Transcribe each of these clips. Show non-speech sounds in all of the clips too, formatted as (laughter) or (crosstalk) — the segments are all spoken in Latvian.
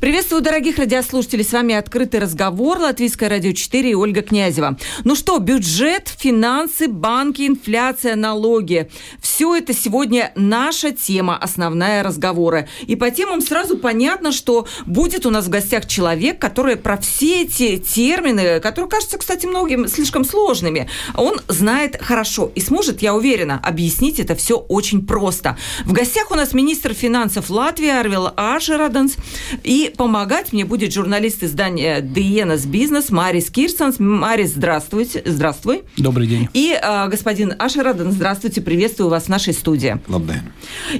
Приветствую, дорогих радиослушателей. С вами «Открытый разговор», Латвийское радио 4 и Ольга Князева. Ну что, бюджет, финансы, банки, инфляция, налоги. Все это сегодня наша тема, основная разговора. И по темам сразу понятно, что будет у нас в гостях человек, который про все эти термины, которые кажутся, кстати, многим слишком сложными, он знает хорошо и сможет, я уверена, объяснить это все очень просто. В гостях у нас министр финансов Латвии Арвил Ашераденс. И помогать мне будет журналист издания «Диенас Бизнес» Марис Кирсонс. Марис, здравствуйте. Здравствуй. Добрый день. И э, господин Ашераден, здравствуйте, приветствую вас в нашей студии. Добрый.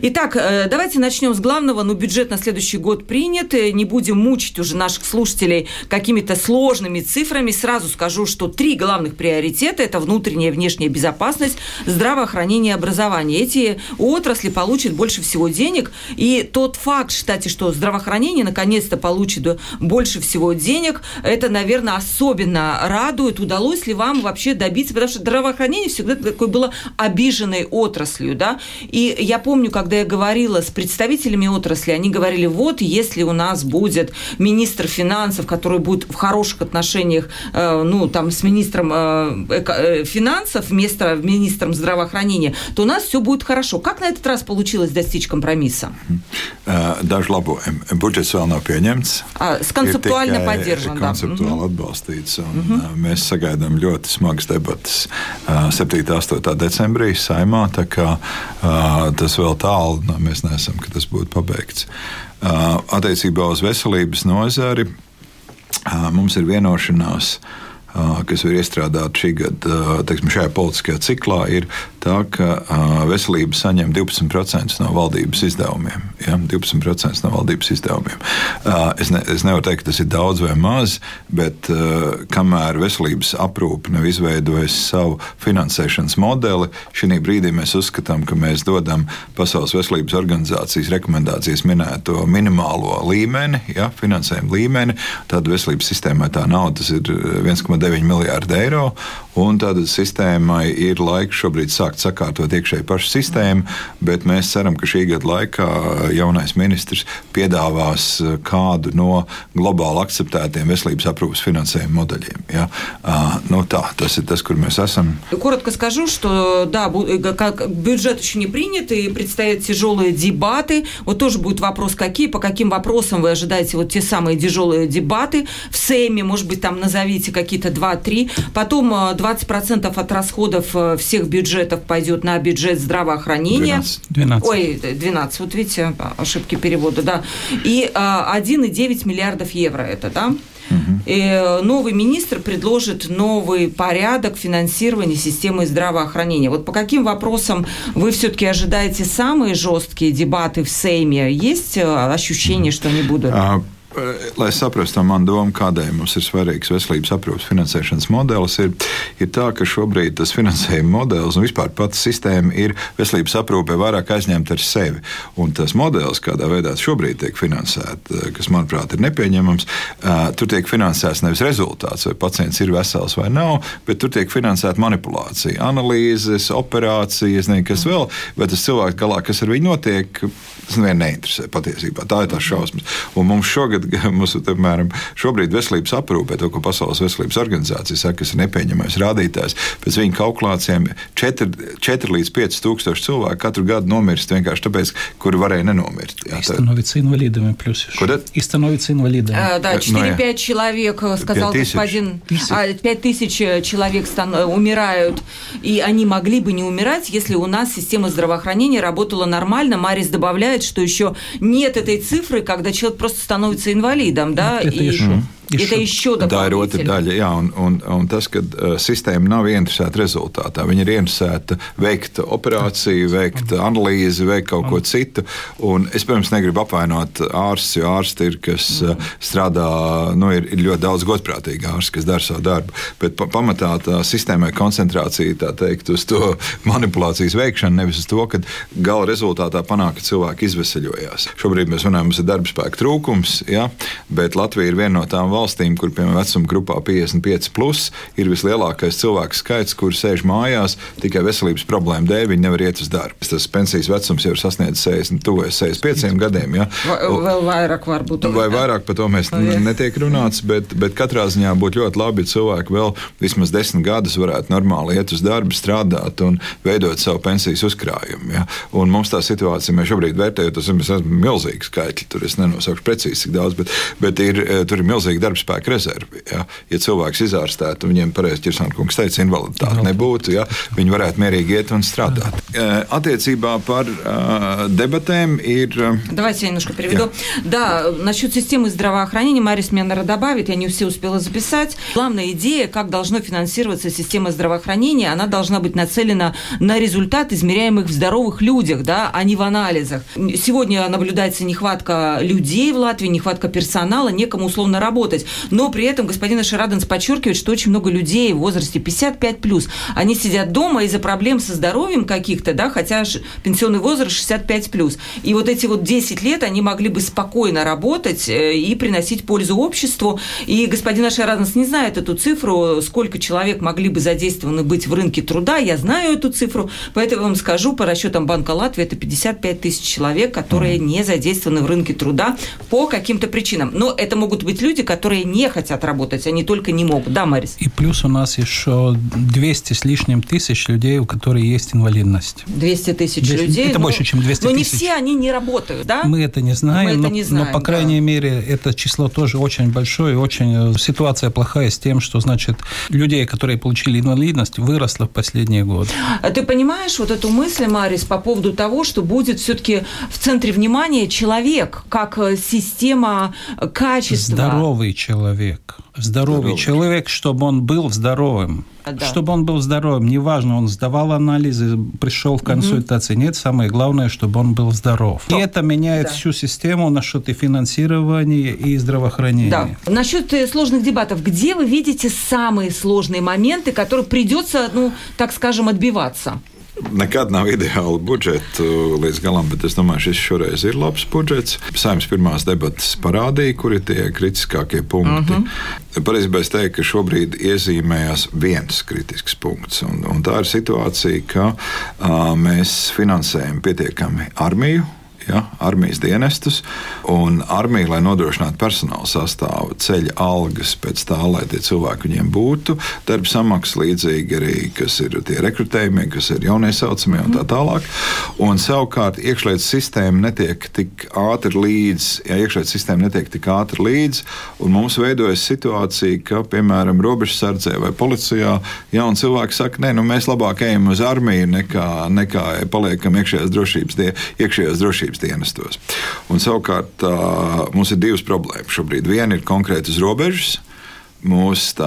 Итак, э, давайте начнем с главного. Ну, бюджет на следующий год принят. Не будем мучить уже наших слушателей какими-то сложными цифрами. Сразу скажу, что три главных приоритета – это внутренняя и внешняя безопасность, здравоохранение и образование. Эти отрасли получат больше всего денег. И тот факт, кстати, что здравоохранение наконец-то получит больше всего денег. Это, наверное, особенно радует. Удалось ли вам вообще добиться? Потому что здравоохранение всегда такой было обиженной отраслью, да. И я помню, когда я говорила с представителями отрасли, они говорили, вот, если у нас будет министр финансов, который будет в хороших отношениях, э, ну, там, с министром э, э, финансов вместо министром здравоохранения, то у нас все будет хорошо. Как на этот раз получилось достичь компромисса? Daži labojumi. Budžets vēl nav pieņemts. Tas konceptuāli nav padzirdams. Konceptuāli mhm. atbalstīts. Un, mm -hmm. Mēs sagaidām ļoti smagas debatas 7. un 8. decembrī saimā. Kā, uh, tas vēl tālu nu, mēs neesam, ka tas būtu pabeigts. Uh, attiecībā uz veselības nozari mums ir vienošanās kas ir iestrādāta šī gada, teiksim, politiskajā ciklā, ir tā, ka veselība saņem 12% no valdības izdevumiem. Ja? 12% no valdības izdevumiem. Es, ne, es nevaru teikt, ka tas ir daudz vai maz, bet kamēr veselības aprūpe nav izveidojusi savu finansēšanas modeli, šī brīdī mēs uzskatām, ka mēs dodam Pasaules veselības organizācijas rekomendācijas minēto minimālo līmeni, ja? finansējumu līmeni. Tad veselības sistēmai tā nauda ir 1,9 miljārdi eiro. Un tāda sistēmai ir laiks šobrīd sākt sakārtot iekšēji pašu sistēmu, bet mēs ceram, ka šī gada laikā jaunais ministrs piedāvās kādu no globāli akceptētiem veselības aprūpas finansējuma modeļiem. Ja? Ну, tā, tas ir tas, kur mēs esam. Коротко скажу, что да, как бюджет еще не принят, и предстоят тяжелые дебаты. Вот тоже будет вопрос, какие, по каким вопросам вы ожидаете вот те самые тяжелые дебаты в Сейме, может быть, там назовите какие-то 2-3. Потом 20 20% от расходов э, всех бюджетов пойдет на бюджет здравоохранения. 12. 12. Ой, 12, вот видите, ошибки перевода, да. И 1,9 э, миллиардов евро это, да? И э, новый министр предложит новый порядок финансирования системы здравоохранения. Вот по каким вопросам вы все-таки ожидаете самые жесткие дебаты в Сейме? Есть ощущение, что они будут? Lai saprastu manu domu, kādēļ mums ir svarīgs veselības aprūpas finansēšanas modelis, ir, ir tā, ka šobrīd tas finansējuma modelis un vispār pats sistēma ir veselības aprūpē vairāk aizņemta ar sevi. Un tas modelis, kādā veidā šobrīd tiek finansēts, kas manuprāt ir nepieņemams, tur tiek finansēts nevis rezultāts, vai pacients ir vesels vai nav, bet tur tiek finansēta manipulācija, analīzes, operācijas, ne, kas vēl, bet tas cilvēks galā, kas ar viņu notiek, tas nevienu neinteresē patiesībā. Tā ir tā šausmas. Un mums šogad mums, piemēram, šobrīd veselības aprūpē, to, ko Pasaules veselības organizācija saka, kas ir nepieņemamais rādītājs, pēc viņu kalkulācijām 4, 4 līdz 5 tūkstoši cilvēku katru gadu nomirst vienkārši tāpēc, kuri varēja nenomirt. Jā, tā... Становятся инвалидами плюс еще. И становятся инвалидами. А, да, 4-5 ну, человек, сказал 5 господин, тысяч. 5 тысяч человек стан, умирают, и они могли бы не умирать, если у нас система здравоохранения работала нормально. Марис добавляет, что еще нет этой цифры, когда человек просто становится инвалидом, да? Это и... еще. Ja tā еще Tā ir otra daļa, jā, un, un, un tas, ka uh, sistēma nav ieinteresēta rezultātā. Viņa ir ieinteresēta veikt operāciju, veikt analīzi, veikt kaut ko citu. Un es, protams, negribu apvainot ārstus, jo ārsti ir, kas uh, strādā, nu, ir, ir ļoti daudz godprātīgi ārsti, kas dara savu darbu. Bet pa, pamatā tā sistēmai koncentrācija, tā teikt, uz to (laughs) manipulācijas veikšanu, nevis uz to, ka gala rezultātā panāk, ka cilvēki izveseļojās. Šobrīd mēs runājam, mums ir darba spēka trūkums, ja, bet Latvija ir viena no tām valstīm, valstīm, kur, piemēram, vecuma grupā 55, plus, ir vislielākais cilvēku skaits, kur sēž mājās tikai veselības problēmu dēļ, viņi nevar iet uz darbu. Tas pensijas vecums jau ir sasniedzis 60, tuvojas 65 gadiem. Ja? Vai, vēl vairāk varbūt. Vai vairāk par to mēs no, netiek runāts, bet, bet katrā ziņā būtu ļoti labi, ja cilvēki vēl vismaz desmit gadus varētu normāli iet uz darbu, strādāt un veidot savu pensijas uzkrājumu. Ja? Un mums tā situācija, mēs šobrīd vērtējam, tas ir milzīgi skaitļi. Tur es nenosaukšu precīzi, cik daudz, bet, bet ir, eh, tur ir milzīgi darbspēka rezerve. Ja, ja cilvēks izārstētu, viņiem pareizi ķirsāna kungs teica, invaliditāte nebūtu, ja, viņi varētu mierīgi iet un strādāt. Eh, attiecībā par uh, debatēm ir... Давайте я немножко переведу. Да. да, насчет системы здравоохранения, Марис мне, наверное, добавит, я не все успела записать. Главная идея, как должно финансироваться система здравоохранения, она должна быть нацелена на результат, измеряемых в здоровых людях, да, а не в анализах. Сегодня наблюдается нехватка людей в Латвии, нехватка персонала, некому условно работать. Но при этом господин Ашираденс подчеркивает, что очень много людей в возрасте 55+, они сидят дома из-за проблем со здоровьем каких-то, да, хотя пенсионный возраст 65+. И вот эти вот 10 лет они могли бы спокойно работать э, и приносить пользу обществу. И господин Ашираденс не знает эту цифру, сколько человек могли бы задействованы быть в рынке труда. Я знаю эту цифру, поэтому вам скажу, по расчетам Банка Латвии, это 55 тысяч человек, которые не задействованы в рынке труда по каким-то причинам. Но это могут быть люди, которые не хотят работать, они только не могут. Да, Марис? И плюс у нас еще 200 с лишним тысяч людей, у которых есть инвалидность. 200 тысяч 200, людей? Это но, больше, чем 200 но тысяч. Но не все они не работают, да? Мы это не знаем, Мы это не знаем но, по крайней да. мере, это число тоже очень большое, очень э, ситуация плохая с тем, что, значит, людей, которые получили инвалидность, выросло в последние годы. А ты понимаешь вот эту мысль, Марис, по поводу того, что будет все-таки в центре внимания человек, как э, система качества? Здоровый человек. Здоровый, здоровый человек, чтобы он был здоровым. Да. Чтобы он был здоровым. Неважно, он сдавал анализы, пришел в консультации. Угу. Нет, самое главное, чтобы он был здоров. И это меняет да. всю систему насчет и финансирования, и здравоохранения. Да. Насчет э, сложных дебатов. Где вы видите самые сложные моменты, которые придется, ну, так скажем, отбиваться? Nekad nav ideāla budžeta līdz galam, bet es domāju, šis šoreiz ir labs budžets. Saimnes pirmās debatas parādīja, kur ir tie kritiskākie punkti. Uh mhm. -huh. Pareizībā es teiktu, ka šobrīd iezīmējās viens kritisks punkts. Un, un tā ir situācija, ka uh, mēs finansējam pietiekami armiju ja, armijas dienestus. Un armija, lai nodrošinātu personāla sastāvu, ceļ algas pēc tā, lai tie cilvēki viņiem būtu, darba samaksa līdzīgi arī, kas ir tie rekrutējumie, kas ir jauniesaucamie un tā tālāk. Un savukārt iekšlietu sistēma netiek tik ātri līdzi, ja iekšlietu sistēma netiek tik ātri līdzi, un mums veidojas situācija, ka, piemēram, robežsardzē vai policijā jauni cilvēki saka, nē, nu, mēs labāk ejam uz armiju nekā, nekā paliekam iekšējās drošības, die, iekšējās drošības drošības dienestos. Un, savukārt mums ir divas problēmas šobrīd. Viena ir konkrēti uz robežas. Mūsu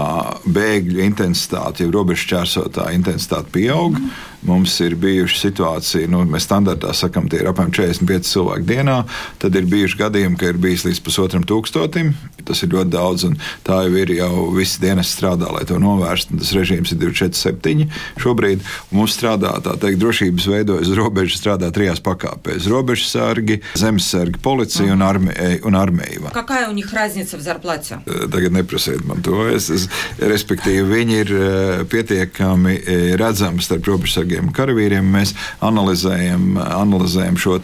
bēgļu intensitāte, jau robežu čērsotāja intensitāte pieaug. Mm Mums ir bijuši situācija, nu, mēs standartā sakām, tie ir apmēram 45 cilvēki dienā. Tad ir bijuši gadījumi, ka ir bijis līdz pusotram tūkstotim. Tas ir ļoti daudz, un tā jau ir jau viss dienas strādā, lai to novērstu. Tas režīms ir 247 šobrīd. Mums strādā tā teikt, drošības veidojas uz robežas, strādā trijās pakāpēs - robežsargi, zemesargi, policija mm. un, armija, un armija. Какая у них разница в зарплате? Tagad neprasiet man to. Es, es, respektīvi, viņi ir pietiekami redzami starp robežsargiem spēkiem, karavīriem. Mēs analizējam, analizējam šo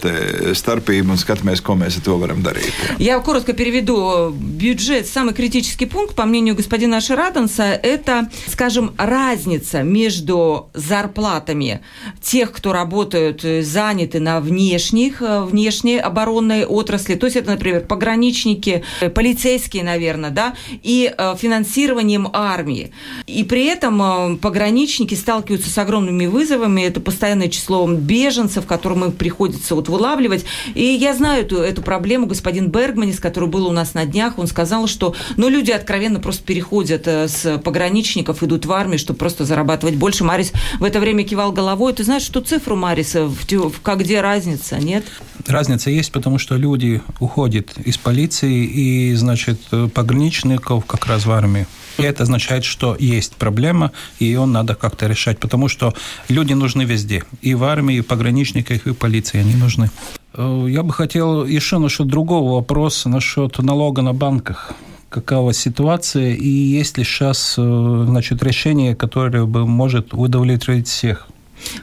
starpību un skatāmies, ko mēs ar to varam дарить. Я коротко переведу. Бюджет, самый критический пункт, по мнению господина Шараденса, это, скажем, разница между зарплатами тех, кто работают, э, заняты на внешних, э, внешней оборонной отрасли, то есть это, например, пограничники, э, полицейские, наверное, да, и финансированием армии. И при этом пограничники сталкиваются с огромными вызовами, вызовами, это постоянное число беженцев, которым им приходится вот вылавливать. И я знаю эту, эту проблему. Господин Бергманис, который был у нас на днях, он сказал, что ну, люди откровенно просто переходят э, с пограничников, идут в армию, чтобы просто зарабатывать больше. Марис в это время кивал головой. Ты знаешь, что цифру Мариса, в, в, как где разница, нет? Разница есть, потому что люди уходят из полиции и, значит, пограничников как раз в армию. И это означает, что есть проблема, и ее надо как-то решать, потому что люди нужны везде. И в армии, и в пограничниках, и в полиции они нужны. Э, я бы хотел еще насчет другого вопроса, насчет налога на банках. какова ситуация и есть ли сейчас значит, решение, которое бы может удовлетворить всех.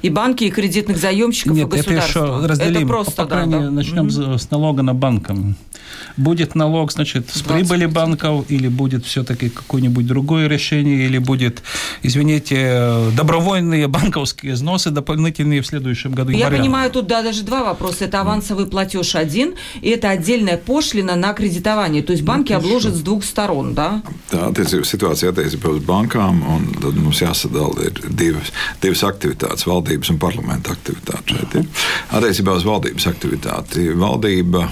И банки, и кредитных заемщиков, Нет, и государства. это еще разделим. Это просто, по, крайней, да, начнем mm-hmm. с налога на банкам будет налог, значит, с прибыли банков, или будет все-таки какое-нибудь другое решение, или будет, извините, добровольные банковские взносы дополнительные в следующем году. Я вариант. понимаю, тут да, даже два вопроса. Это авансовый платеж один, и это отдельная пошлина на кредитование. То есть банки ну, обложат с двух сторон, да? Tā attiecībā situācija attiecībā uz bankām, un tad mums jāsadala ir divas, divas aktivitātes - valdības un parlamenta aktivitāte šeit ir. Attiecībā uz valdības aktivitāti valdība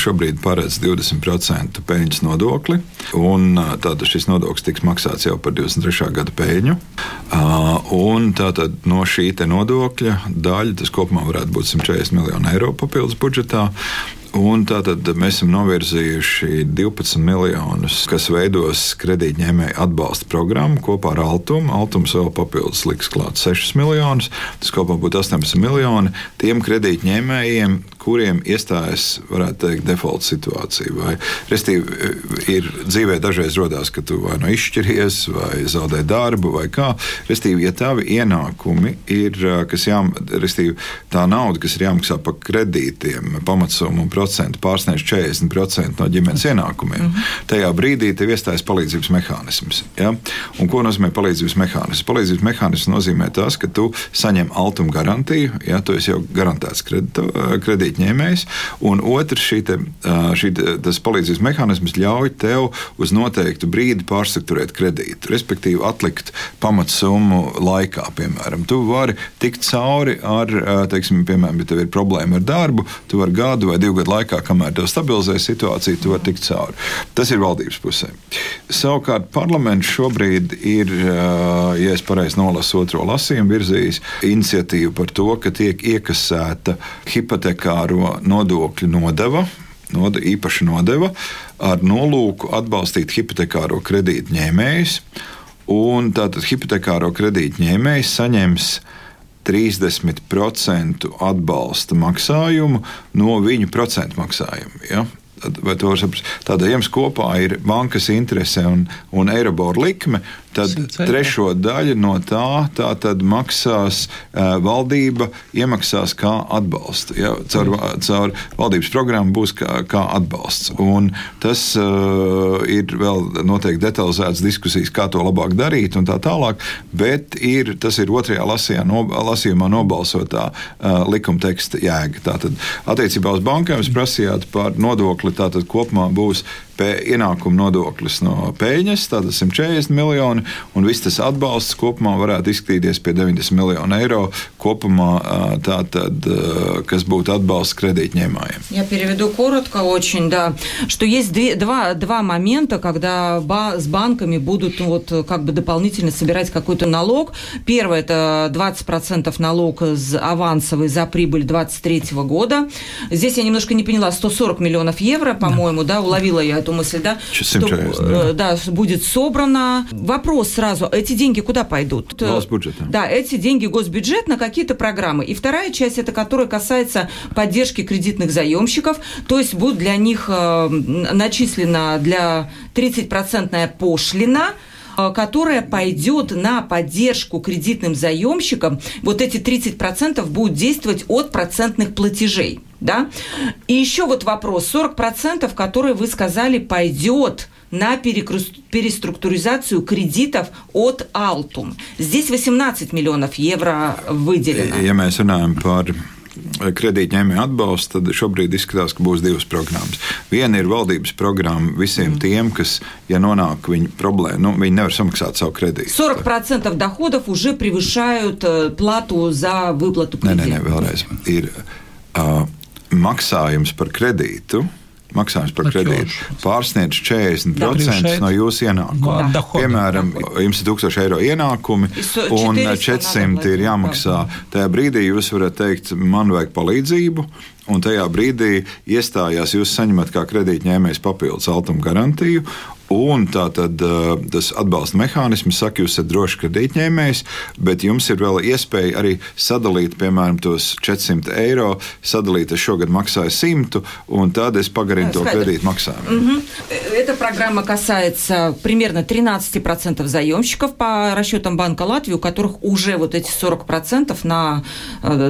šobrīd paredz 20% peļņas nodokli. Tātad šis nodoklis tiks maksāts jau par 23. gada peļņu. Un tātad no šī nodokļa daļa, tas kopumā varētu būt 140 miljoni eiro papildus budžetā. Un tātad mēs esam novirzījuši 12 miljonus, kas veidos kredītņēmēju atbalsta programmu kopā ar Altumu. Altums vēl papildus liks klāt 6 miljonus. Tas kopā būtu 18 miljoni tiem kredītņēmējiem, kuriem iestājas, varētu teikt, default situācija. Vai, restīvi, ir dzīvē dažreiz rodās, ka tu vai nu no izšķiries, vai zaudē darbu, vai kā. Restīvi, ja tavi ienākumi ir, kas jām, restīvi, tā nauda, kas ir jāmaksā par kredītiem, pamatsummu un procentu pārsniedz 40% no ģimenes ienākumiem, mm -hmm. tajā brīdī tev iestājas palīdzības mehānisms. Ja? Un ko nozīmē palīdzības mehānisms? Palīdzības mehānisms nozīmē tas, ka tu saņem altuma garantiju, ja tu esi jau garantēts kredīt kredītņēmējs, un otrs, šī te, šī tas palīdzības mehānisms ļauj tev uz noteiktu brīdi pārstrukturēt kredītu, respektīvi atlikt pamatsummu laikā. Piemēram, tu vari tikt cauri ar, teiksim, piemēram, ja tev ir problēma ar darbu, tu vari gadu vai divu gadu laikā, kamēr tev stabilizē situāciju, tu vari tikt cauri. Tas ir valdības pusē. Savukārt parlaments šobrīd ir, ja es pareizi nolasu otro lasījumu, virzījis iniciatīvu par to, ka tiek iekasēta hipotekāra primāro nodokļu nodeva, noda, īpaša nodeva, ar nolūku atbalstīt hipotekāro kredītu ņēmējus. Tātad hipotekāro kredītu ņēmējs saņems 30% atbalsta maksājumu no viņu procentu maksājuma. Ja? Vai to var saprast? Tāda jums kopā ir bankas interese un, un Eirobor likme, tad trešo daļu no tā, tā tad maksās valdība, iemaksās kā atbalstu. Ja, caur, caur valdības programmu būs kā, kā atbalsts. Un tas uh, ir vēl noteikti detalizētas diskusijas, kā to labāk darīt un tā tālāk, bet ir, tas ir otrajā lasījā, no, lasījumā nobalsotā uh, likuma teksta jēga. Tātad attiecībā uz bankām jūs prasījāt par nodokli, tātad kopumā būs ienākuma nodoklis no peļņas, tātad 140 miljoni, un viss tas atbalsts kopumā varētu izskatīties pie 90 miljonu eiro kopumā, tātad, kas būtu atbalsts кредитņēmājiem. Я переведу коротко очень, да, что есть две, два, два момента, когда ба, с банками будут вот как бы дополнительно собирать какой-то налог. Первое – это 20% налог авансовый за прибыль 2023 года. Здесь я немножко не поняла, 140 миллионов евро, по-моему, да, уловила я эту мысль, да? Что, да. да, будет собрано. Вопрос сразу, эти деньги куда пойдут? Госбюджет. Да, эти деньги госбюджет на какие-то программы. И вторая часть, это которая касается поддержки кредитных заемщиков, то есть будет для них э, начислена для 30% пошлина, э, которая пойдет на поддержку кредитным заемщикам. Вот эти 30% будут действовать от процентных платежей. Да? И еще вот вопрос. 40%, которые вы сказали, пойдет на переструктуризацию кредитов от Altum. Здесь 18 миллионов евро выделено. Ja mēs runājam par kredītņēmēju atbalstu, tad šobrīd izskatās, ka būs divas programmas. Viena ir valdības programma visiem mm. tiem, kas, ja nonāk viņu problēma, nu, viņi nevar samaksāt savu kredītu. 40% доходов уже превышают плату за выплату кредита. Nē, nē, nē, vēlreiz. Ir, uh, maksājums par kredītu maksājums par kredītu pārsniedz 40% no jūsu ienākuma. Piemēram, jums ir 1000 eiro ienākumi un 400 ir jāmaksā. Tajā brīdī jūs varat teikt, man vajag palīdzību. un tajā brīdī iestājās, jūs saņemat kā kredītņēmējs papildus altuma garantiju, Un tā tad tas atbalsta mehānisms saka, jūs esat droši kredītņēmējs, bet jums ir vēl iespēja arī sadalīt, piemēram, tos 400 eiro, sadalīt, es šogad maksāju 100, un tad es pagarinu to кредит. Mm -hmm. Эта программа касается примерно 13% заемщиков по расчетам Банка Латвии, у которых уже вот эти 40% на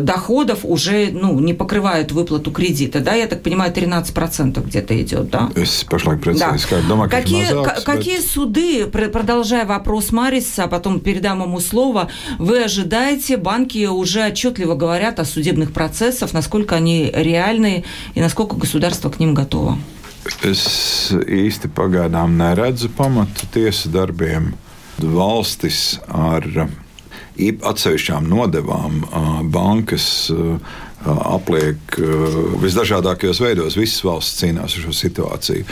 доходов уже ну, не покрывают выплату кредита. Да? Я так понимаю, 13% где-то идет. Да? Es pašlaik precīzi да. domāju, Какие какие суды, продолжая вопрос Мариса, а потом передам ему слово, вы ожидаете, банки уже отчетливо говорят о судебных процессах, насколько они реальны и насколько государство к ним готово? Es īsti pagaidām neredzu pamatu tiesu darbiem. Valstis ar atsevišķām nodevām bankas apliek visdažādākajos veidos. Visas valsts cīnās ar šo situāciju.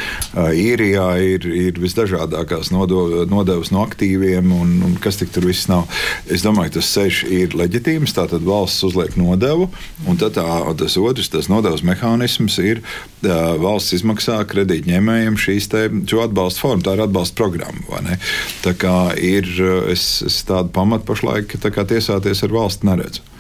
Īrijā ir, ir visdažādākās nodevas no aktīviem, un, un kas tik tur viss nav. Es domāju, tas ceļš ir leģitīms. Tātad valsts uzliek nodevu, un tā, tas otrs, tas nodevas mehānisms ir valsts izmaksā kredītņēmējiem šīs te, atbalsta formu. Tā ir atbalsta programma. Tā kā ir es, es tādu pamatu pašlaik tiesāties ar valsti neredzu.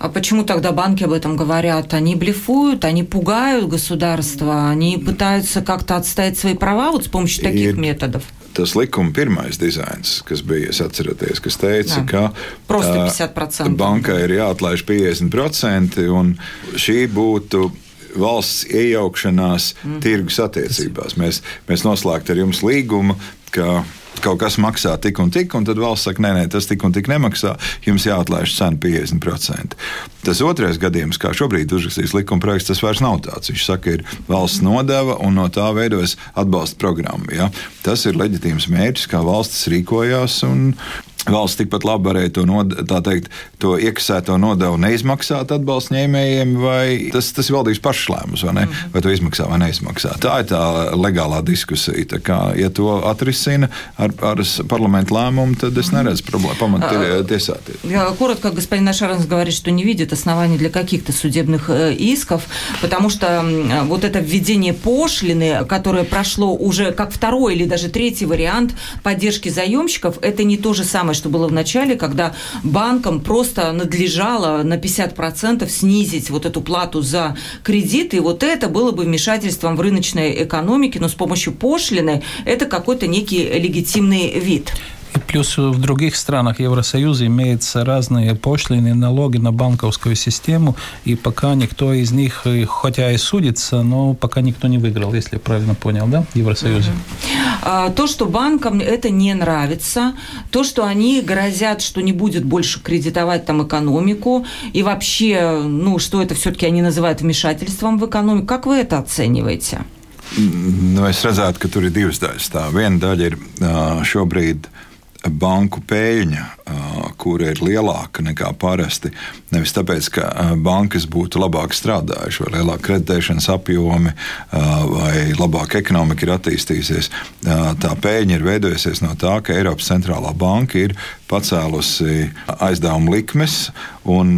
А почему тогда банки об этом говорят? Они блефуют, они пугают государство, они пытаются как-то отстоять свои права вот с помощью таких методов? tas likuma pirmais dizains, kas bija, atceraties, kas teica, Jā. ka tā, bankai ir jāatlaiž 50%, un šī būtu valsts iejaukšanās mm. tirgus attiecībās. Mēs, mēs noslēgtu ar jums līgumu, ka kaut kas maksā tik un tik, un tad valsts saka, nē, nē, tas tik un tik nemaksā, jums jāatlaiž cena 50%. Tas otrais gadījums, kā šobrīd uzrakstīs likuma projekts, tas vairs nav tāds. Viņš saka, ir valsts nodeva un no tā veidojas atbalsta programma. Ja? Tas ir leģitīms mērķis, kā valstis rīkojās. Un, Valsts tikpat labi varēja to, nod, teikt, to iekasēto nodevu neizmaksāt atbalsta ņēmējiem, vai tas, tas ir valdības pašs lēmums, vai, ne? -hmm. vai to izmaksā vai neizmaksā. Tā ir tā legālā diskusija. Tā kā, ja to atrisina ar, ar parlamentu лēмум, tad es проблем, памат tiesāties. Коротко, господин Нашаранс говорит, что не видит оснований для каких-то судебных э, исков, потому что вот это введение пошлины, которое прошло уже как второй или даже третий вариант поддержки заемщиков, это не то же самое что было в начале, когда банкам просто надлежало на 50% снизить вот эту плату за кредиты, и вот это было бы вмешательством в рыночной экономике, но с помощью пошлины это какой-то некий легитимный вид. И плюс в других странах Евросоюза имеются разные пошлины, налоги на банковскую систему, и пока никто из них, хотя и судится, но пока никто не выиграл, если я правильно понял, да, в Евросоюзе? А, то, что банкам это не нравится, то, что они грозят, что не будет больше кредитовать там экономику, и вообще, ну, что это все-таки они называют вмешательством в экономику, как вы это оцениваете? Nu, es redzētu, ka tur ir divas daļas. Tā viena daļa ir šobrīd banku peļņa, kura ir lielāka nekā parasti. Nevis tāpēc, ka bankas būtu labāk strādājušas, vai lielāka kreditēšanas apjomi, vai labāk ekonomika ir attīstījusies. Tā peļņa ir veidojusies no tā, ka Eiropas centrālā banka ir pacēlusi aizdevumu likmes, un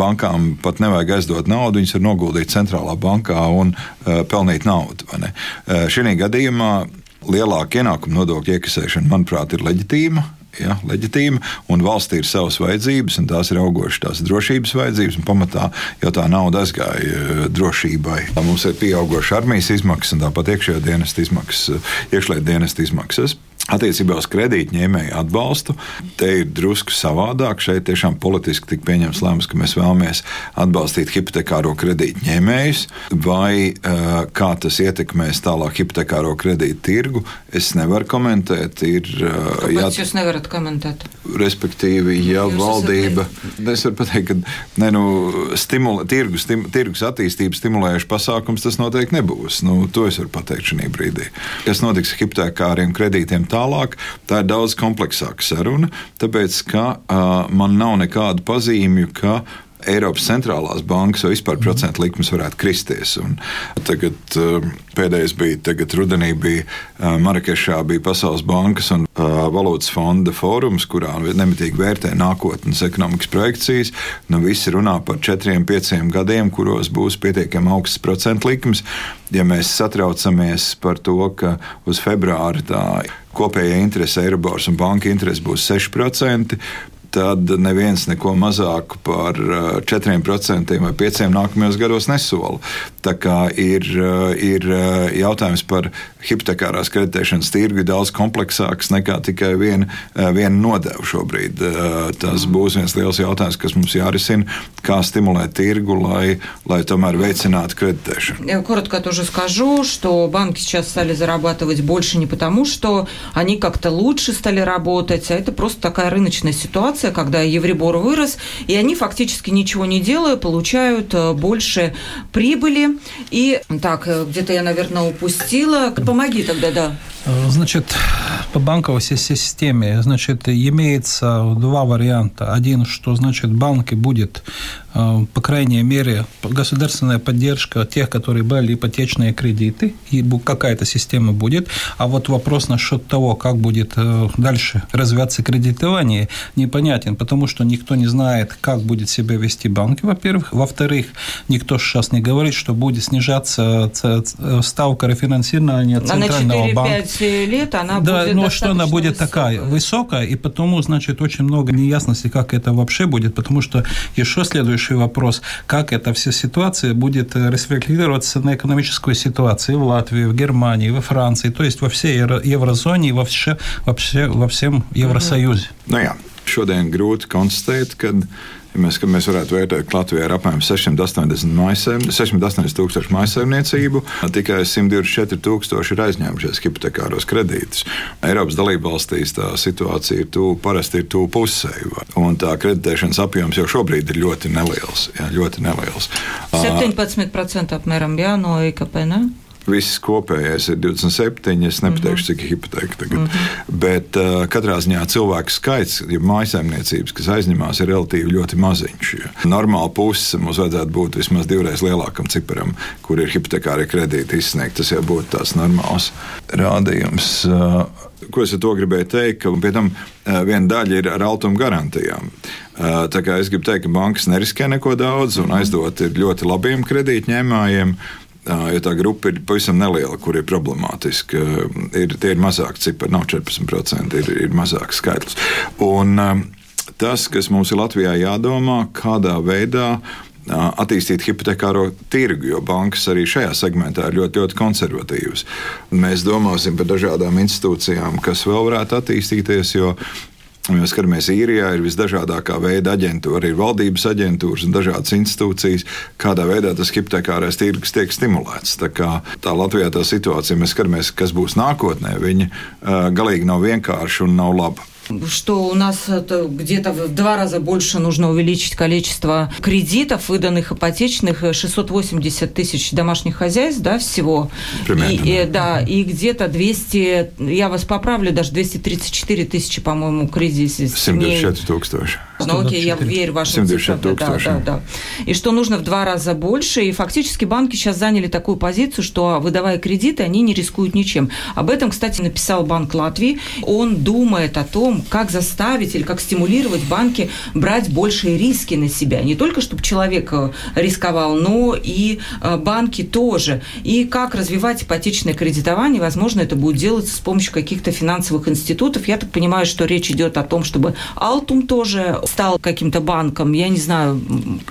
bankām pat nevajag aizdot naudu, viņas var noguldīt centrālā bankā un pelnīt naudu. Šī gadījumā lielāka ienākuma nodokļa iekasēšana, manuprāt, ir leģitīma. Ja, leģitīma, un valstī ir savas vajadzības, un tās ir augošas tās drošības vajadzības, pamatā jau tā nauda aizgāja eh, drošībai. Mums ir pieaugušas armijas izmaksas, un tāpat iekšējā dienesta izmaksas, iekšlietu dienesta izmaksas. Attiecībā uz kredītņēmēju atbalstu te ir drusku savādāk. Šeit tiešām politiski tika pieņemts lēmums, ka mēs vēlamies atbalstīt hipotekāro kredītņēmējus, vai uh, kā tas ietekmēs tālāk hipotekāro kredītu tirgu. Es nevaru komentēt. Ir, uh, jā, jūs nevarat komentēt. Respektīvi, ja jūs valdība, esat... es varu pateikt, ka ne, nu, stimula, tirgus, stim, tirgus attīstības stimulējuši pasākums tas noteikti nebūs. Nu, to es varu pateikt šī brīdī. Kas notiks ar hipotekāriem kredītiem? Tālāk, tā ir daudz kompleksāka saruna, tāpēc ka uh, man nav nekādu pazīmju, ka Eiropas centrālās bankas vai vispār procentu likmes varētu kristies. Un tagad pēdējais bija tagad rudenī, bija Marakešā, bija Pasaules bankas un valūtas fonda fórums, kurā nemitīgi vērtē nākotnes ekonomikas projekcijas. Nu, visi runā par četriem, pieciem gadiem, kuros būs pietiekami augsts procentu likmes. Ja mēs satraucamies par to, ka uz februāra tā kopējā interese Eirobors un banka interese būs 6%, tad neviens neko mazāku par 4% vai 5% nākamajos gados nesola. Tā kā ir, ir jautājums par hipotekārās kreditēšanas tirgu daudz kompleksāks nekā tikai viena, viena nodeva šobrīd. Tas būs viens liels jautājums, kas mums jārisina, kā stimulēt tirgu, lai, lai tomēr veicinātu кредитēšanu. Я коротко тоже скажу, что банки сейчас стали зарабатывать больше не потому, что они как-то лучше стали работать, а это просто такая рыночная ситуация, когда Евребор вырос, и они фактически ничего не делая получают больше прибыли. И так, где-то я, наверное, упустила. Помоги тогда, да. Значит, по банковой системе, значит, имеется два варианта. Один, что, значит, банки будет, по крайней мере, государственная поддержка тех, которые брали ипотечные кредиты, и какая-то система будет. А вот вопрос насчет того, как будет дальше развиваться кредитование, непонятен, потому что никто не знает, как будет себя вести банки, во-первых. Во-вторых, никто сейчас не говорит, что будет снижаться ставка рефинансирования центрального банка лет она да, будет но что она будет высокая. такая высокая, и потому, значит, очень много неясности, как это вообще будет, потому что еще следующий вопрос, как эта вся ситуация будет рефлектироваться на экономическую ситуацию в Латвии, в Германии, во Франции, то есть во всей еврозоне и вообще, вообще во всем Евросоюзе. Nu jā, šodien grūti konstatēt, ka ja mēs, mēs varētu vērtēt, ka Latvijā ir apmēram 680 tūkstoši maisaimniecību, tikai 124 tūkstoši ir aizņēmušies hipotekāros kredītus. Eiropas dalībvalstīs tā situācija ir tuvu, parasti ir tuvu pusēji, un tā kreditēšanas apjoms jau šobrīd ir ļoti neliels. Jā, ļoti neliels. 17% apmēram jā, no IKP. Ne? Viss kopējais ir 27. Es nepateikšu, mm -hmm. cik ir hipoteka tagad. Mm -hmm. Bet uh, katrā ziņā cilvēku skaits, ja mājsaimniecības, kas aizņemās, ir relatīvi ļoti maziņš. Ja. Normāli puse mums vajadzētu būt vismaz divreiz lielākam ciparam, kur ir hipotekārie kredīti izsniegti. Tas jau būtu tās normāls rādījums. Uh, ko es ar to gribēju teikt? Ka pie tam uh, viena daļa ir ar altuma garantijām. Uh, tā kā es gribu teikt, ka bankas neriskē neko daudz un aizdot ir ļoti labiem kredītņēmējiem jo tā grupa ir pavisam neliela, kur ir problemātiska. Ir, tie ir mazāki cipari, nav 14%, ir, ir mazāks skaitlis. Un tas, kas mums ir Latvijā jādomā, kādā veidā attīstīt hipotekāro tirgu, jo bankas arī šajā segmentā ir ļoti, ļoti konservatīvas. Mēs domāsim par dažādām institūcijām, kas vēl varētu attīstīties, jo Un mēs skatāmies, īrijā ir visdažādākā veida aģentūra, arī valdības aģentūras un dažādas institūcijas, kādā veidā tas hipotekārais tirgus tiek stimulēts. Tā, kā, tā Latvijā tā situācija, mēs skatāmies, kas būs nākotnē, viņa uh, galīgi nav vienkārša un nav laba. Что у нас где-то в два раза больше нужно увеличить количество кредитов, выданных ипотечных, 680 тысяч домашних хозяйств, да, всего. Примерно. И, и, да, и где-то 200, я вас поправлю, даже 234 тысячи, по-моему, кредитов. 74 тысячи. Ну окей, я верю в ваши цифры. Да, да, да. И что нужно в два раза больше. И фактически банки сейчас заняли такую позицию, что выдавая кредиты, они не рискуют ничем. Об этом, кстати, написал Банк Латвии. Он думает о том, как заставить или как стимулировать банки брать большие риски на себя. Не только, чтобы человек рисковал, но и банки тоже. И как развивать ипотечное кредитование. Возможно, это будет делаться с помощью каких-то финансовых институтов. Я так понимаю, что речь идет о том, чтобы Алтум тоже стал каким-то банком. Я не знаю,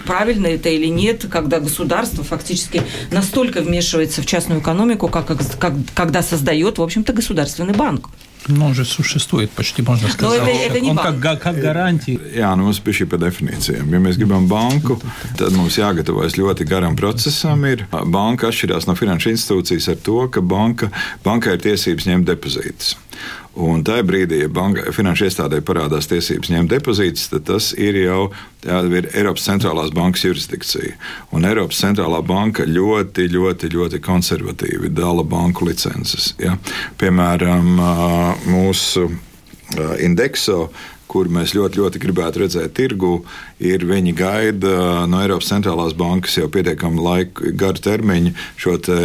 правильно это или нет, когда государство фактически настолько вмешивается в частную экономику, как, как когда создает, в общем-то, государственный банк. Nu, он же существует, почти можно сказать. Но это, это не он банк. как, как гарантия. Jā, nu mums bija šī par definīcijām. Ja mēs gribam banku, tad mums jāgatavojas ļoti garam procesam. Ir. Banka atšķirās no finanšu institūcijas ar to, ka banka, bankai ir tiesības ņemt depozītus. Un tajā brīdī, ja banka, finanšu iestādē parādās tiesības ņemt depozītus, tad tas ir jau jā, ir Eiropas centrālās bankas jurisdikcija. Un Eiropas centrālā banka ļoti, ļoti, ļoti konservatīvi dala banku licences. Ja? Piemēram, mūsu Indekso kur mēs ļoti, ļoti gribētu redzēt tirgu, ir viņi gaida no Eiropas centrālās bankas jau pietiekami laiku, garu termiņu šo te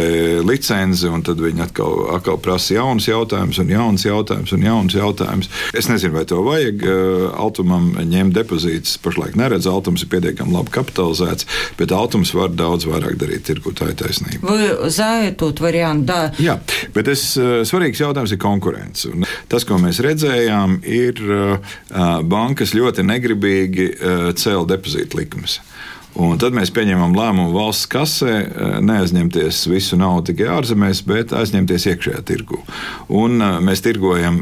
licenci, un tad viņi atkal, atkal prasa jaunas jautājumus, un jaunas jautājumus, un jaunas jautājumus. Es nezinu, vai to vajag. Eh, Altumam ņemt depozītus pašlaik neredz. Altums ir pietiekami labi kapitalizēts, bet Altums var daudz vairāk darīt tirgu. Tā ir taisnība. Vai zaitot variantu? Da. Jā, bet es, eh, svarīgs jautājums ir konkurence. Un tas, ko mēs redzējām, ir eh, bankas ļoti negribīgi cēl depozītu likumus. Un tad mēs pieņēmām lēmumu valsts kasē neaizņemties visu naudu tikai ārzemēs, bet aizņemties iekšējā tirgu. Un mēs tirgojam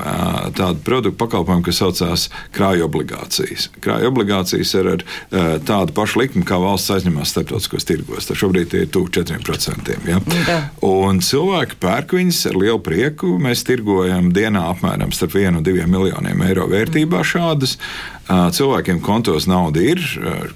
tādu produktu pakalpojumu, kas saucās krāju obligācijas. Krāju obligācijas ir ar tādu pašu likmi, kā valsts aizņemās starptautiskos tirgos. Tā šobrīd ir tuvu 4%. Ja? Da. Un cilvēki pērk viņas ar lielu prieku. Mēs tirgojam dienā apmēram starp 1 un 2 miljoniem eiro vērtībā šādas. Cilvēkiem kontos nauda ir.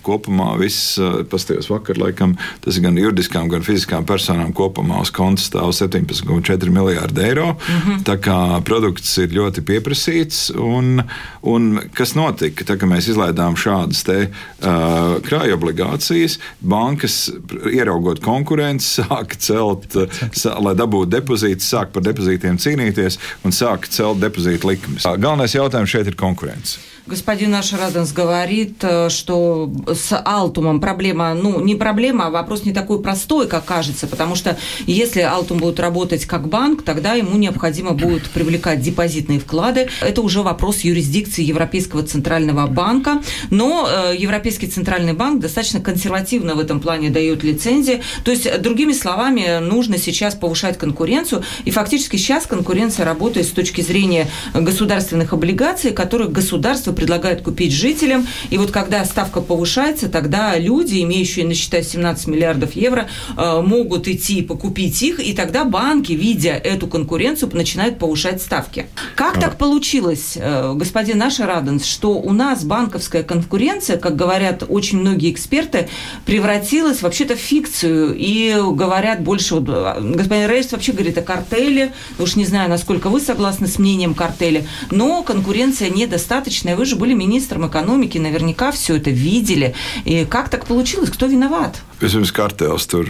Kopumā viss, pastāvs vakar, laikam, tas ir gan juridiskām, gan fiziskām personām kopumā uz konta stāv 17,4 miljārdi eiro. Mm -hmm. Tā kā produkts ir ļoti pieprasīts. Un, un kas notika? Tā, mēs izlaidām šādas te, uh, krāju obligācijas, bankas, ieraugot konkurenci, sāka celt, sā, lai dabūtu depozītus, sāk par depozītiem cīnīties un sāk celt depozītu likumus. Galvenais jautājums šeit ir konkurence. Господин наш Раденс говорит, что с Алтумом проблема, ну, не проблема, а вопрос не такой простой, как кажется, потому что если Алтум будет работать как банк, тогда ему необходимо будет привлекать депозитные вклады. Это уже вопрос юрисдикции Европейского центрального банка, но э, Европейский центральный банк достаточно консервативно в этом плане дает лицензии. То есть, другими словами, нужно сейчас повышать конкуренцию, и фактически сейчас конкуренция работает с точки зрения государственных облигаций, которые государство предлагают купить жителям. И вот когда ставка повышается, тогда люди, имеющие на счетах 17 миллиардов евро, э, могут идти покупить их, и тогда банки, видя эту конкуренцию, начинают повышать ставки. Как так получилось, э, господин наш Раденс, что у нас банковская конкуренция, как говорят очень многие эксперты, превратилась вообще-то в фикцию, и говорят больше, вот, э, господин Рейс вообще говорит о картеле, уж не знаю, насколько вы согласны с мнением картеля, но конкуренция недостаточная, вы же были ministram ekonomики, наверняка все это видели. И как так получилось? Кто виноват? Vispirms kartēlis tur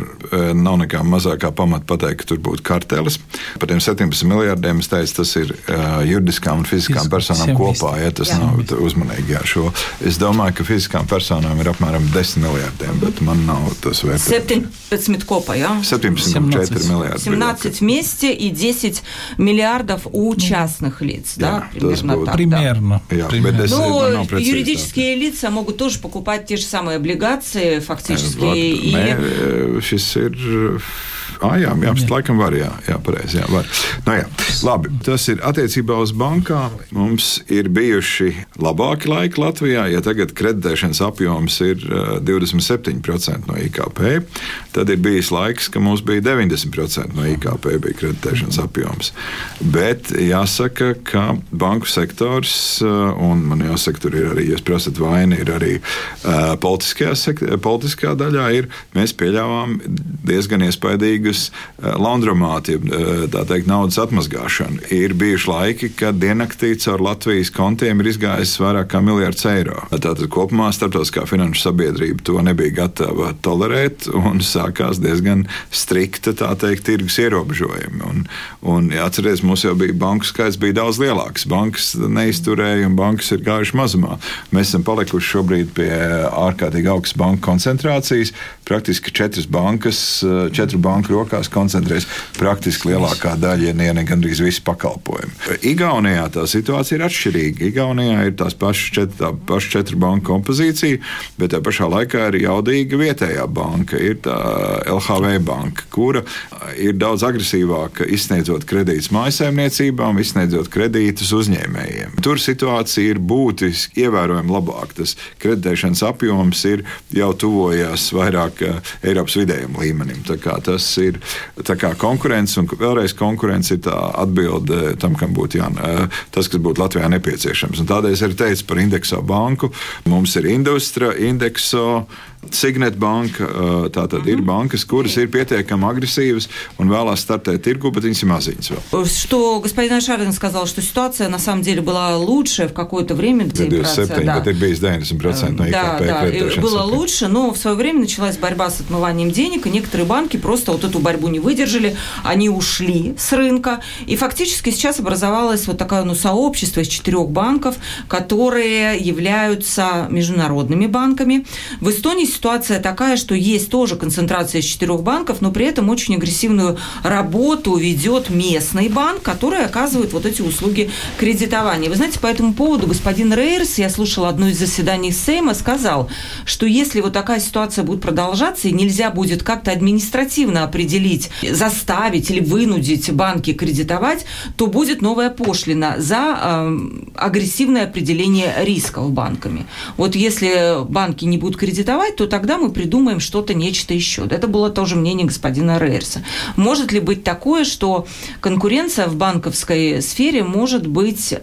nav nekā mazākā pamata pateikt, ka tur būtu kartēlis. Par tiem 17 miljardiem es teicu, tas ir uh, juridiskām un fiziskām Fisk, personām kopā. Ja, tas jā. nav uzmanīgi jā, šo. Es domāju, ka fiziskām personām ir apmēram 10 miljardiem, bet man nav tas vērtības. 17 kopā, jā? 17,4 миллиарда. 17 вместе и 10 миллиардов у частных лиц, да? Примерно так. Примерно. Да. Jā, примерно. Ну, юридические лица могут тоже покупать те же самые облигации фактически. Nē, šis ir Ah, jā, jā, jā. laikam var. Jā, jā pareizi. Jā, var. nu, jā. Labi, tas ir attiecībā uz bankām. Mums ir bijuši labāki laiki Latvijā. Ja tagad kreditēšanas apjoms ir 27% no IKP, tad ir bijis laiks, ka mums bija 90% no IKP bija kreditēšanas apjoms. Bet jāsaka, ka banku sektors, un man jāsaka, tur ir arī, ja prasat vainu, ir arī uh, politiskajā, politiskajā daļā, ir, mēs pieļāvām diezgan iespaidīgu tirgus eh, laundromāti, eh, tā teikt, naudas atmazgāšanu. Ir bijuši laiki, kad diennaktī caur Latvijas kontiem ir izgājis vairāk kā miljards eiro. Tātad kopumā starptautiskā finanšu sabiedrība to nebija gatava tolerēt un sākās diezgan strikta, tā teikt, tirgus ierobežojumi. Un, un atcerieties, mums jau bija banku skaits bija daudz lielāks. Bankas neizturēja un bankas ir gājušas mazumā. Mēs esam palikuši šobrīd pie ārkārtīgi augstas banku koncentrācijas. Praktiski četras bankas, četru banku rokās koncentrēs praktiski lielākā daļa, ja ne gandrīz visi pakalpojumi. Igaunijā tā situācija ir atšķirīga. Igaunijā ir tās pašas četri, tā paša četru banku kompozīcija, bet tajā pašā laikā ir jaudīga vietējā banka, ir tā LHV banka, kura ir daudz agresīvāka izsniedzot kredītus mājsaimniecībām, izsniedzot kredītus uzņēmējiem. Tur situācija ir būtiski ievērojami labāka. Tas kreditēšanas apjoms ir jau tuvojās vairāk Eiropas vidējiem līmenim. Tas ir konkurence, un vēlreiz konkurence ir tā atbilde tam, kam būtu jānāk, tas, kas būtu Latvijā nepieciešams. Un tādēļ es arī teicu par indekso banku. Mums ir industria, indekso. Signet banka, tātad ir банkas, kuras ir pietiekami агрессивas un vēlās стартēt tirgu, bet viņas maziņas vēl. Что господин Шардин сказал, что ситуация на самом деле была лучше в какое-то время. 27, да. ir 90% no IKP. Да, да, было лучше, но в свое время началась борьба с отмыванием денег, и некоторые банки просто вот эту борьбу не выдержали, они ушли с рынка, и фактически сейчас образовалось вот такое ну, сообщество из четырех банков, которые являются международными банками. В Эстонии ситуация такая, что есть тоже концентрация из четырех банков, но при этом очень агрессивную работу ведет местный банк, который оказывает вот эти услуги кредитования. Вы знаете, по этому поводу господин Рейерс, я слушала одно из заседаний Сейма, сказал, что если вот такая ситуация будет продолжаться, и нельзя будет как-то административно определить, заставить или вынудить банки кредитовать, то будет новая пошлина за э, агрессивное определение рисков банками. Вот если банки не будут кредитовать, то тогда мы придумаем что-то, нечто еще. Это было тоже мнение господина Рейерса. Может ли быть такое, что конкуренция в банковской сфере может быть,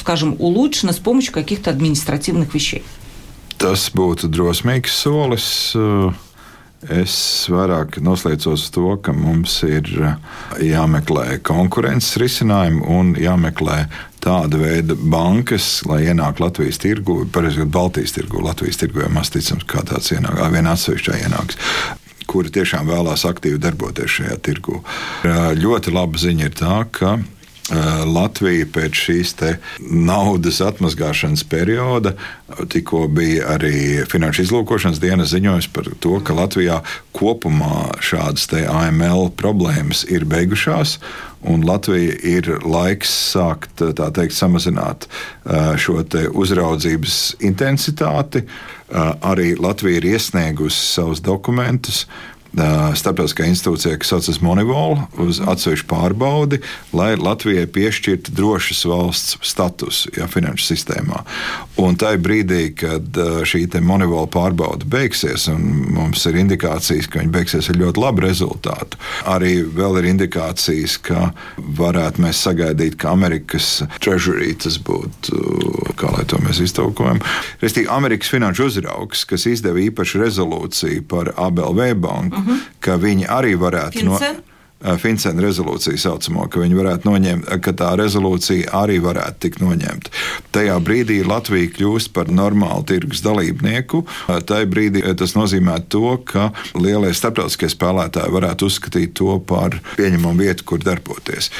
скажем, улучшена с помощью каких-то административных вещей? Tas būtu drosmīgs solis. Es vairāk noslēdzos uz to, ka mums ir jāmeklē konkurences risinājumi un jāmeklē tāda veida bankas, lai ienāktu Latvijas tirgu, pareizāk Baltijas tirgu, Latvijas tirgu jau maz ticams, kā tāds ienāk, viena atsevišķā ienāks kuri tiešām vēlās aktīvi darboties šajā tirgu. Ļoti laba ziņa ir tā, ka Latvija pēc šīs naudas atmazgāšanas perioda tikko bija arī Finanšu izlūkošanas dienas ziņojums par to, ka Latvijā kopumā šādas AML problēmas ir beigušās. Un Latvija ir laiks sākt teikt, samazināt šo uzraudzības intensitāti. Arī Latvija ir iesniegusi savus dokumentus starptautiskā institūcijā, kas saucas Monivol, uz atsevišķu pārbaudi, lai Latvijai piešķirtu drošas valsts statusu ja, finanšu sistēmā. Un tajā brīdī, kad šī Monivol pārbaude beigsies, un mums ir indikācijas, ka viņi beigsies ar ļoti labu rezultātu, arī vēl ir indikācijas, ka varētu mēs sagaidīt, ka Amerikas treasury tas būtu, kā lai to mēs iztulkojam, respektīvi Amerikas finanšu uzraugs, kas izdeva īpašu rezolūciju par ABLV banku, uh -huh. ka viņi arī varētu. Fincen? No, Fincena rezolūciju saucamo, ka viņi varētu noņemt, ka tā rezolūcija arī varētu tikt noņemta. Tajā brīdī Latvija kļūst par normālu tirgus dalībnieku. Tajā brīdī tas nozīmē to, ka lielie starptautiskie spēlētāji varētu uzskatīt to par pieņemamu vietu, kur darboties.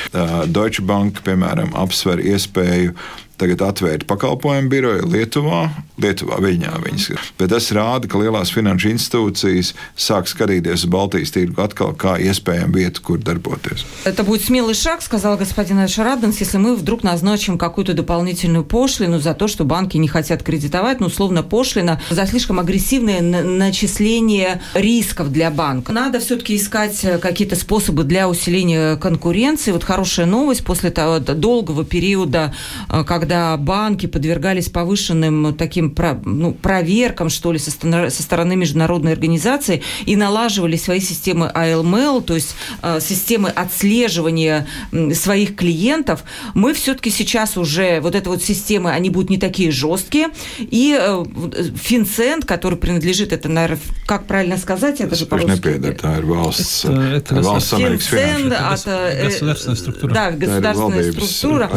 Deutsche Bank, piemēram, apsver iespēju tagad atvērt pakalpojumu biroju Lietuvā, Lietuvā viņā viņas. Bet tas rāda, ka lielās finanšu institūcijas sāk skatīties uz Балтийскую tirgu atkal kā iespējamu vietu, kur darboties. Это будет смелый шаг, сказал господин Шараденс, если мы вдруг назначим какую-то дополнительную пошлину за то, что банки не хотят кредитовать, ну, условно, пошлина за слишком агрессивное начисление рисков для банка. Надо все-таки искать какие-то способы для усиления конкуренции. Вот хорошая новость после того долгого периода, когда когда банки подвергались повышенным таким ну, проверкам, что ли, со стороны, со стороны международной организации и налаживали свои системы ALML, то есть э, системы отслеживания своих клиентов, мы все-таки сейчас уже, вот эти вот системы, они будут не такие жесткие, и э, Финцент, который принадлежит, это, наверное, как правильно сказать, это же по-русски. Это, это Финцент, это, государственная структура. Да, государственная структура.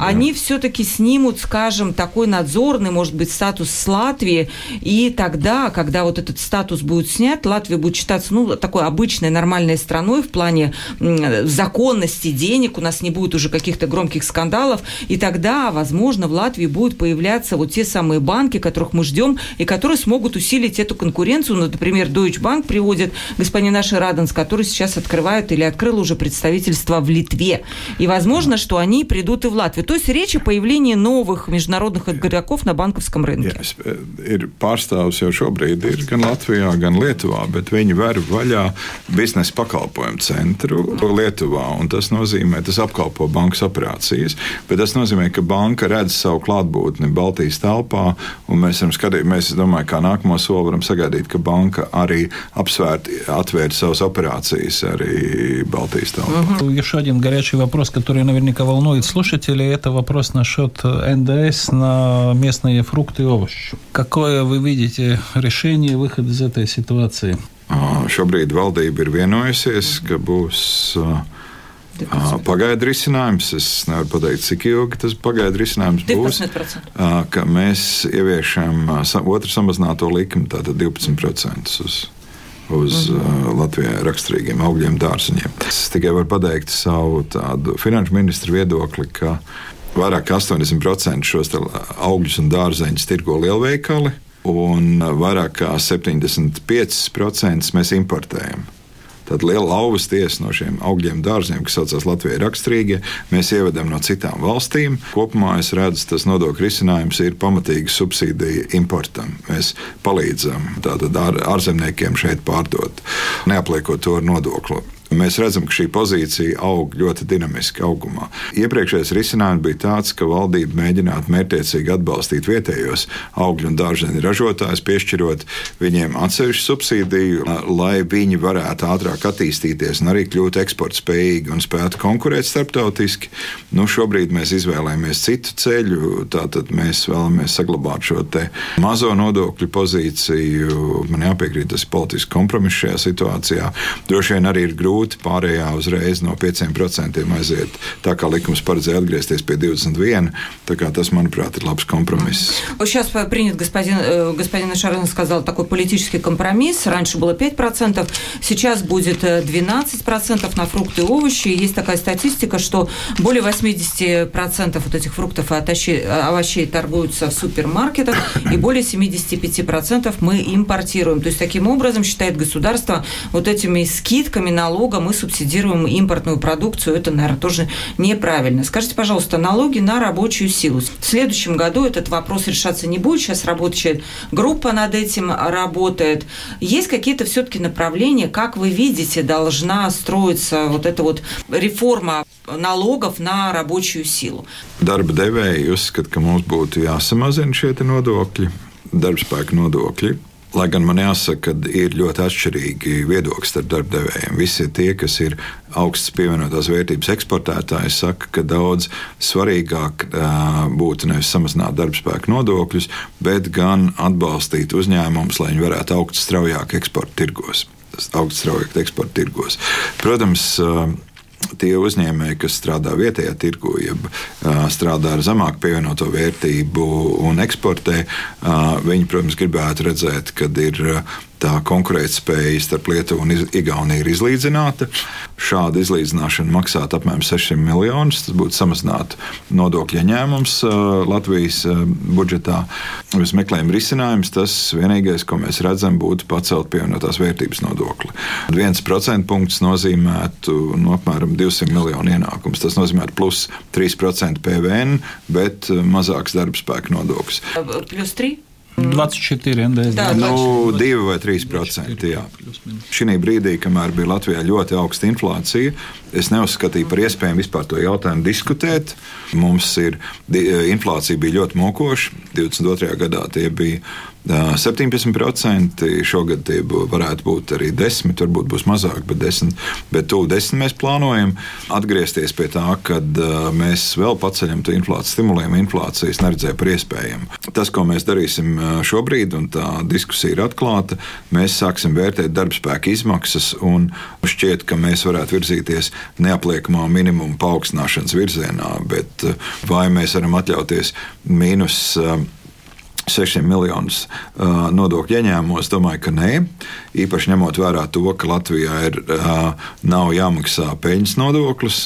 Они все-таки снимут, скажем, такой надзорный, может быть, статус с Латвии, и тогда, когда вот этот статус будет снят, Латвия будет считаться, ну, такой обычной, нормальной страной в плане законности денег, у нас не будет уже каких-то громких скандалов, и тогда, возможно, в Латвии будут появляться вот те самые банки, которых мы ждем, и которые смогут усилить эту конкуренцию. Ну, например, Deutsche Bank приводит господин наш Раденс, который сейчас открывает или открыл уже представительство в Литве. И возможно, что они придут и в Латвию. То есть речь о появлении появления новых международных игроков на банковском рынке? Yes, ir pārstāvs jau šobrīd ir gan Latvijā, gan Lietuvā, bet viņi ver vaļā biznesa pakalpojumu centru Lietuvā. Tas nozīmē, tas apkalpo bankas operācijas, bet tas nozīmē, ka banka redz savu klātbūtni Baltijas telpā, un mēs varam skatīties, mēs domājam, kā nākamo soli varam sagaidīt, ka banka arī apsvērt, atvērt savas operācijas arī Балтийского. Угу. Еще один горячий вопрос, который наверняка волнует слушателей, это вопрос насчет НДС на местные фрукты и овощи. Какое вы видите решение, выход из этой ситуации? Šobrīd valdība ir vienojusies, ka būs Pagaidu risinājums, es nevaru pateikt, cik ilgi tas pagaidu risinājums būs. 12%. Ka mēs ieviešam otru samazināto likumu, tātad 12% uz uz mm -hmm. uh, Latvijai raksturīgiem augļiem, dārziņiem. Es tikai varu pateikt savu tādu finanšu ministru viedokli, ka vairāk kā 80% šos augļus un dārzeņus tirgo lielveikali, un vairāk kā 75% mēs importējam. Tad liela lauvas tiesa no šiem augļiem, dārziem, kas saucās Latvijas raksturīgie, mēs ievedam no citām valstīm. Kopumā es redzu, tas nodokļu risinājums ir pamatīga subsīdija importam. Mēs palīdzam tātad ārzemniekiem šeit pārdot, neapliekot to ar nodokli. Mēs redzam, ka šī pozīcija aug ļoti dinamiski augumā. Iepriekšējais risinājums bija tāds, ka valdība mēģinātu mērķiecīgi atbalstīt vietējos augļu un dārzeņu ražotājus, piešķirot viņiem atsevišķu subsīdiju, lai viņi varētu ātrāk attīstīties un arī kļūt eksporta spējīgi un spētu konkurēt starptautiski. Nu, šobrīd mēs izvēlējamies citu ceļu, tātad mēs vēlamies saglabāt šo mazo nodokļu pozīciju. Man jāpiekrīt, tas ir politisks kompromiss šajā situācijā. Droši vien arī ir grūti grūti pārējā uzreiz no 5% aiziet. Tā kā likums paredzēja atgriezties pie 21%, tas, manuprāt, ir labs компромисс. Сейчас принят господин, э, господин Шарин сказал такой политический компромисс. Раньше было 5%, сейчас будет 12% э, на фрукты и овощи. Есть такая статистика, что более 80% вот этих фруктов и овощей торгуются в супермаркетах, и более 75% мы импортируем. То есть таким образом, считает государство, вот этими скидками, налогами налога мы субсидируем импортную продукцию. Это, наверное, тоже неправильно. Скажите, пожалуйста, налоги на рабочую силу. В следующем году этот вопрос решаться не будет. Сейчас работает группа над этим работает. Есть какие-то все-таки направления, как вы видите, должна строиться вот эта вот реформа налогов на рабочую силу? Darba devēji uzskata, ka mums būtu jāsamazina šie nodokļi, darbspēka nodokļi. Lai gan man jāsaka, ka ir ļoti atšķirīgi viedokļi starp darbdevējiem. Visi tie, kas ir augsts pievienotās vērtības eksportētāji, saka, ka daudz svarīgāk būtu nevis samazināt darbspēku nodokļus, bet gan atbalstīt uzņēmumus, lai viņi varētu augt straujāk eksporta tirgos. Augt straujāk eksporta tirgos. Protams, tie uzņēmēji, kas strādā vietējā tirgu, jeb strādā ar zemāku pievienoto vērtību un eksportē, viņi, protams, gribētu redzēt, kad ir tā konkurētspēja starp Lietuvu un Igauniju ir izlīdzināta. Šāda izlīdzināšana maksātu apmēram 600 miljonus. Tas būtu samazināts nodokļu ieņēmums Latvijas budžetā. Mēs meklējam risinājumus. Tas vienīgais, ko mēs redzam, būtu pacelt pievienotās vērtības nodokli. Viens procentpunkts nozīmētu no apmēram 200 miljonu ienākums. Tas nozīmē plus 3% PVN, bet mazāks darba spēka nodoklis. Plus 3? 24 NDS. Tā, nu, 2 vai 3 procenti. Šī brīdī, kamēr bija Latvijā ļoti augsta inflācija, es neuzskatīju par iespējamu vispār to jautājumu diskutēt. Mums ir inflācija bija ļoti mokoša. 22. gadā tie bija 17%, šogad tie varētu būt arī 10%, varbūt būs mazāk, bet 10%, bet tuvu 10% mēs plānojam atgriezties pie tā, kad mēs vēl paceļam to inflāciju, stimulējam inflāciju, es neredzēju par iespējamu. Tas, ko mēs darīsim šobrīd, un tā diskusija ir atklāta, mēs sāksim vērtēt darbspēka izmaksas, un šķiet, ka mēs varētu virzīties neapliekamā minimuma paaugstināšanas virzienā, bet vai mēs varam atļauties mīnus 600 miljonus uh, nodokļu ieņēmumos, domāju, ka nē. Īpaši ņemot vērā to, ka Latvijā ir, uh, nav jāmaksā peļņas nodoklis,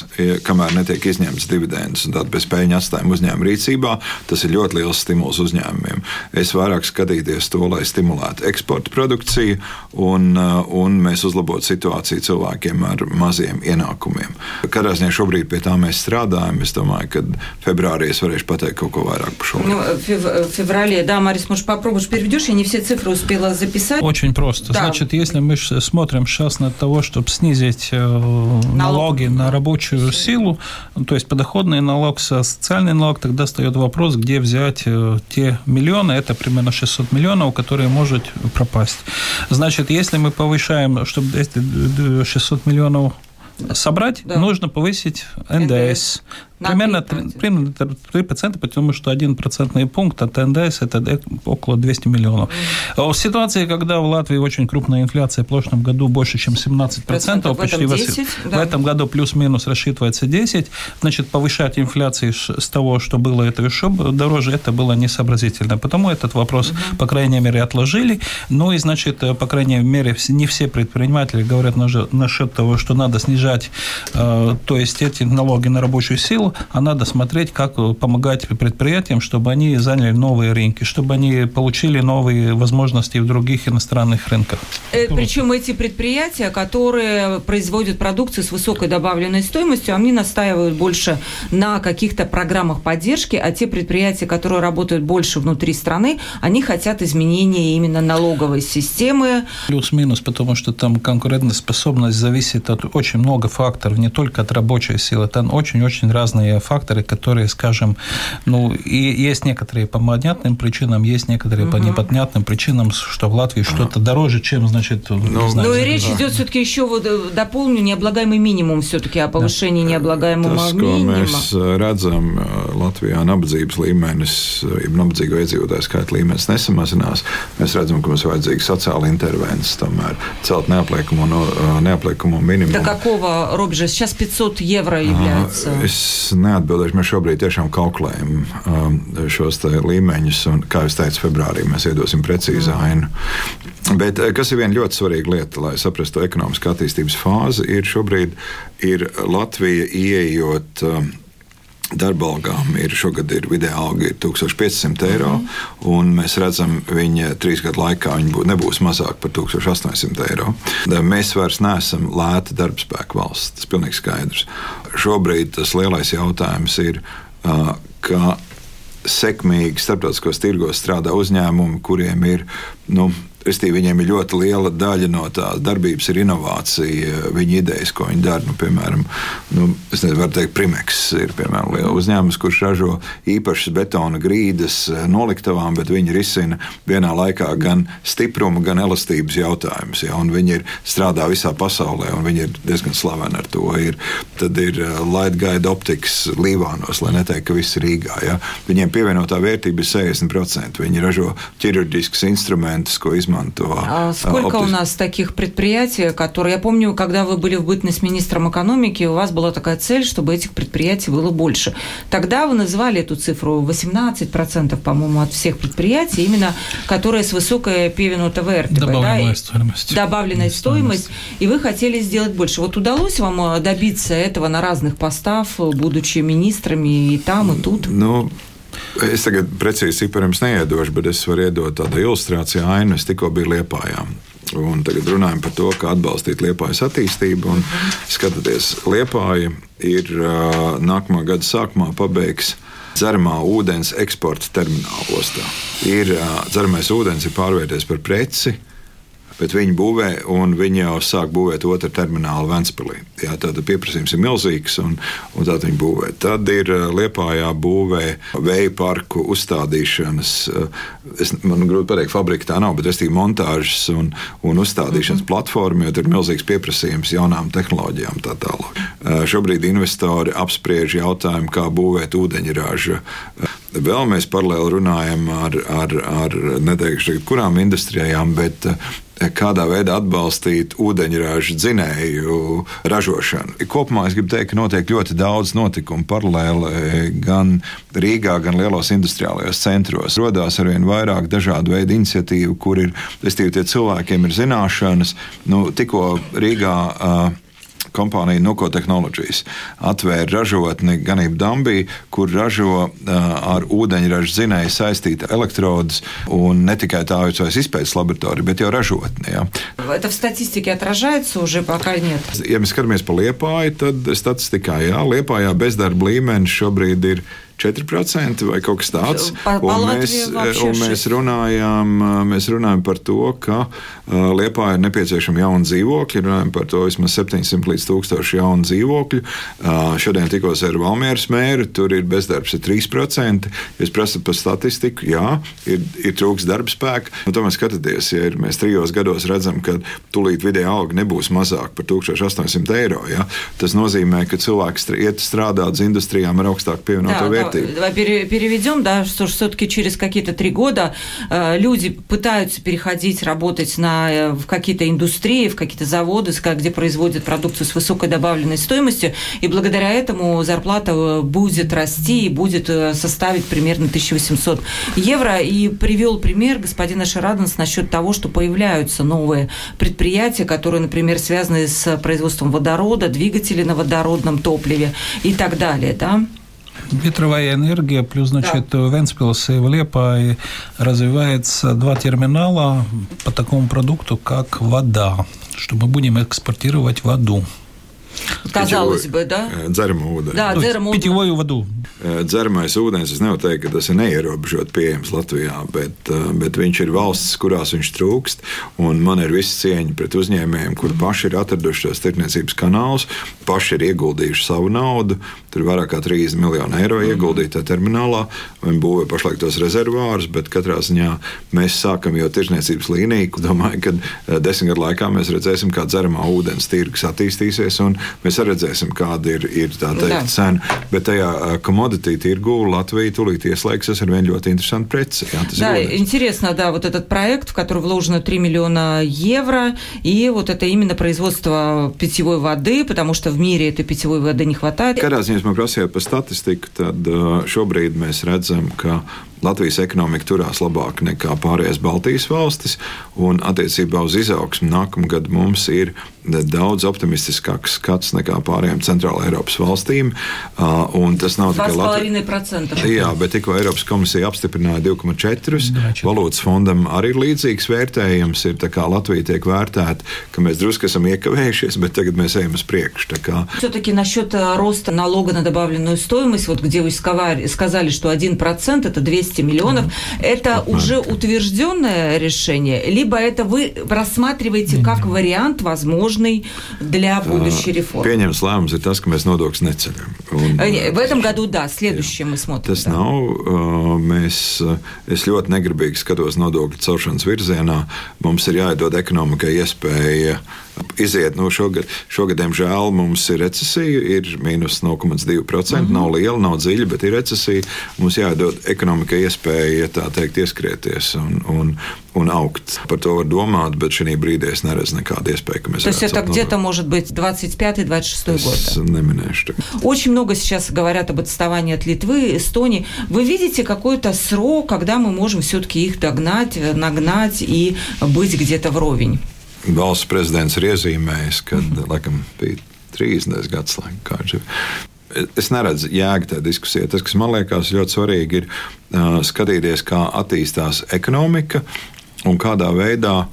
kamēr netiek izņemts dividends. Tad bez peļņas atstājuma uzņēmuma rīcībā tas ir ļoti liels stimuls uzņēmumiem. Es vairāk skatīties to, lai stimulētu eksporta produkciju un, uh, un mēs uzlabotu situāciju cilvēkiem ar maziem ienākumiem. Katrā ziņā šobrīd pie tā mēs strādājam. Es domāju, ka februārī es varēšu pateikt kaut ko vairāk par šo. Nu, februārī Да, Марис, может, попробуешь, переведешь? Я не все цифры успела записать. Очень просто. Да. Значит, если мы смотрим сейчас на того, чтобы снизить э, налоги налог. на рабочую силу, то есть подоходный налог, социальный налог, тогда встает вопрос, где взять э, те миллионы, это примерно 600 миллионов, которые может пропасть. Значит, если мы повышаем, чтобы эти 600 миллионов собрать, да. нужно повысить НДС. НДС. Примерно 3%, примерно 3%, потому что 1% пункт от НДС – это около 200 миллионов. В ситуации, когда в Латвии очень крупная инфляция в прошлом году больше, чем 17%, процентов, почти в, этом 10, в, да. в этом году плюс-минус рассчитывается 10, значит, повышать инфляцию с того, что было это еще дороже, это было несообразительно. Потому этот вопрос, mm по крайней мере, отложили. Ну и, значит, по крайней мере, не все предприниматели говорят насчет того, что надо снижать, э, то есть эти налоги на рабочую силу, а надо смотреть, как помогать предприятиям, чтобы они заняли новые рынки, чтобы они получили новые возможности в других иностранных рынках. Э, причем эти предприятия, которые производят продукцию с высокой добавленной стоимостью, они настаивают больше на каких-то программах поддержки, а те предприятия, которые работают больше внутри страны, они хотят изменения именно налоговой системы. Плюс-минус, потому что там конкурентоспособность зависит от очень много факторов, не только от рабочей силы, там очень-очень разные разные факторы, которые, скажем, ну, и есть некоторые по понятным причинам, есть некоторые угу. по непонятным причинам, что в Латвии ага. что-то дороже, чем, значит, ну, знаю, ну и речь да. идет все-таки еще вот э, дополню необлагаемый минимум все-таки о повышении да. необлагаемого Tas, minimuma. Mēs э, redzam, э, Latvijā nabadzības līmenis, nabadzīgo iedzīvotāju skaita līmenis nesamazinās. Mēs redzam, ka mums vajadzīga sociāla intervences, tomēr celt neapliekamo, no, neapliekamo minimumu. До какого рубежа? Сейчас 500 евро является. Es neatbildēšu. Mēs šobrīd tiešām kalkulējam um, šos līmeņus, un, kā jau teicu, februārī mēs iedosim precīzu mm. ainu. Bet eh, kas ir viena ļoti svarīga lieta, lai saprastu ekonomiskā attīstības fāzi, ir šobrīd ir Latvija ieejot. Um, Darba algām ir šogad ir vidēja alga ir 1500 eiro, mm. un mēs redzam, ka viņa trīs gadu laikā viņa bū, nebūs mazāk par 1800 eiro. Mēs vairs neesam lēta darbspēka valsts. Tas ir pilnīgi skaidrs. Šobrīd tas lielais jautājums ir, ka sekmīgi starptautiskos tirgos strādā uzņēmumi, kuriem ir nu, Restīvi, viņiem ir ļoti liela daļa no tās darbības, ir inovācija, viņa idejas, ko viņi dara. Nu, piemēram, nu, es nezinu, varu teikt, Primeks ir piemēram liela uzņēmums, kurš ražo īpašas betona grīdas noliktavām, bet viņi risina vienā laikā gan stipruma, gan elastības jautājumus. Ja, viņi ir strādā visā pasaulē, un viņi ir diezgan slaveni ar to. Ir, tad ir uh, Lightguide optikas Līvānos, lai neteikt, ka viss ir Rīgā. Ja. Viņiem pievienotā vērtība ir 60%. Viņi ražo ķirurģiskus instrumentus, ko izmanto изманто. А сколько у нас таких предприятий, которые... Я помню, когда вы были в бытность министром экономики, у вас была такая цель, чтобы этих предприятий было больше. Тогда вы называли эту цифру 18%, по-моему, от всех предприятий, именно которые с высокой пивену ТВР. Добавленная да, стоимость. Добавленная стоимость. стоимость. И вы хотели сделать больше. Вот удалось вам э, добиться этого на разных постах, будучи министрами и там, и тут? Ну, Es tagad precīzi cipariem neiedošu, bet es varu iedot tādu ilustrāciju ainu. Es tikko biju Liepājā. Un tagad runājam par to, kā atbalstīt Liepājas attīstību. Skatoties, Liepāja ir nākamā gada sākumā pabeigs dzeramā ūdens eksporta terminālu ostā. Ir dzeramais ūdens ir pārvērties par preci, bet viņi būvē, un viņi jau sāk būvēt otru terminālu Ventspīlī. Jā, tātad pieprasījums ir milzīgs, un, un tātad viņi būvē. Tad ir eh, Liepājā būvē vēja parku uzstādīšanas, eh, es, man grūti pateikt, fabrika tā nav, bet es tikai montāžas un, un uzstādīšanas mm -hmm. platforma, jo tur ir milzīgs pieprasījums jaunām tehnoloģijām tā tālāk. Eh, šobrīd investori apspriež jautājumu, kā būvēt ūdeņraža Vēl mēs paralēli runājam ar, ar, ar neteikšu, kurām industrijām, bet kādā veidā atbalstīt ūdeņraža dzinēju ražošanu. Kopumā es gribu teikt, ka notiek ļoti daudz notikumu paralēli gan Rīgā, gan lielos industriālajos centros. Rodās arvien vairāk dažādu veidu iniciatīvu, kur ir, tie cilvēkiem ir zināšanas. Nu, tikko Rīgā uh, kompānija Nuko Technologies atvēra ražotni Ganību Dambī, kur ražo uh, ar ūdeņraža zinēju saistīta elektrodus, un ne tikai tā ir izpētes laboratorija, bet jau ražotne. Ja. Это в статистике отражается уже пока нет? Ja mēs skatāmies pa Liepāju, tad statistikā, jā, Liepājā bezdarba līmenis šobrīd ir 4% vai kaut kas tāds. Pa, pa un, mēs, un mēs, runājām, mēs runājām par to, ka Liepā ir nepieciešama jauna dzīvokļa. Runājam par to vismaz 700 līdz 1000 jaunu dzīvokļu. Šodien tikos ar Valmieras mēru, tur ir bezdarbs ir 3%. Es prasu par statistiku, jā, ir, ir trūks darba spēka. Nu, tomēr skatieties, ja ir, mēs trijos gados redzam, ka tūlīt vidēja alga nebūs mazāk par 1800 eiro. Ja? Tas nozīmē, ka cilvēks iet strādāt uz industrijām ar augstāku pievienoto vērtību вертый. Давай переведем, да, что все-таки через какие-то три года э, люди пытаются переходить, работать на, э, в какие-то индустрии, в какие-то заводы, где производят продукцию с высокой добавленной стоимостью, и благодаря этому зарплата э, будет расти и будет составить примерно 1800 евро. И привел пример господина Шараденс насчет того, что появляются новые предприятия, которые, например, связаны с производством водорода, двигателей на водородном топливе и так далее. Да? Ветровая энергия, плюс, значит, да. в Венспилсе и в Лепае развивается два терминала по такому продукту, как вода, что мы будем экспортировать воду. Казалось бы, да? Dzeramā ūdeni. Jā, dzeramā ūdeni. Pitjoju vadu. Dzeramais ūdens, es nevaru teikt, ka tas ir neierobežot pieejams Latvijā, bet, bet viņš ir valsts, kurās viņš trūkst. Man ir viss cieņa pret uzņēmējiem, kur paši ir atraduši šos tirdzniecības kanālus, paši ir ieguldījuši savu naudu. Tur ir vairāk kā 30 miljonu eiro ieguldīta terminālā. Viņi būvē pašlaik tos rezervārus, bet katrā ziņā mēs sākam jau tirdzniecības līniju. Domāju, ka desmit gadu laikā mēs redzēsim, kā dzeramā ūdens tirgus attīstīsies. Un Mēs redzēsim, kāda ir, ir tā teikt, cena. Bet tajā commodity tirgu Латвия тулīt ieslēgsies ar vienu ļoti interesantu preci. Jā, да, интересно, да, вот этот проект, в который вложено 3 миллиона евро, и вот это именно производство питьевой воды, потому что в мире этой питьевой воды не хватает. Kādā ziņā man prasījāt par statistiku, tad šobrīd mēs redzam, ka Latvijas ekonomika turās labāk nekā pārējās Baltijas valstis, un attiecībā uz izaugsmu nākamgad mums ir daudz optimistiskāks skats nekā pārējām centrāla Eiropas valstīm. Tas nav tikai Latvijas. Jā, bet tikko Eiropas komisija apstiprināja 2,4. Valūtas fondam arī ir līdzīgs vērtējums. Ir tā kā Latvija tiek vērtēta, ka mēs drusku esam iekavējušies, bet tagad mēs ejam uz priekšu. Все-таки насчет роста налога на добавленную стоимость, вот где вы сказали, что 1% это 200 200 миллионов. Это уже утвержденное решение, либо это вы рассматриваете как вариант возможный для будущей реформы? Pieņems lēmums ir tas, ka mēs nodokļus neceļam. Un, в этом году, да, следующее мы смотрим. Tas да. nav, mēs, es ļoti negribīgi skatos nodokļu celšanas virzienā. Mums ir jāiedod ekonomikai iespēja iziet. Nu, šogad, šogad, diemžēl, mums ir recesija, ir mīnus 0,2%. Mm -hmm. Nav liela, nav dziļa, bet ir recesija. Mums jādod ekonomikai iespēja, tā teikt, ieskrieties un, un, un augt. Par to var domāt, bet šī brīdī es neredzu nekādu iespēju, ka mēs То есть это где-то может быть 25-26 год? Neminēšu. Очень много сейчас говорят об отставании от Литвы, Эстонии. Вы видите какой-то срок, когда мы можем все-таки их догнать, нагнать и быть где-то вровень? Valsts prezidents ir iezīmējis, ka mm -hmm. laikam bija 30. gadsimta. Es neredzu jēgu tajā diskusijā. Tas, kas man liekas ļoti svarīgi, ir uh, skatīties, kā attīstās ekonomika un kādā veidā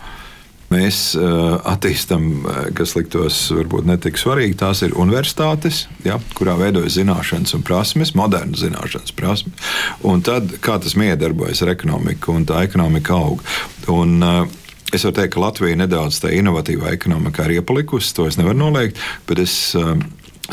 mēs uh, attīstām, kas liktos varbūt netik svarīgi. Tās ir universitātes, ja, kurā veidojas zināšanas un prasmes, modernas zināšanas prasmes. Un tad, kā tas miedarbojas ar ekonomiku, un tā ekonomika aug. Un, uh, Es varu teikt, ka Latvija nedaudz tā inovatīvā ekonomikā ir iepalikusi, to es nevaru noliegt, bet es um,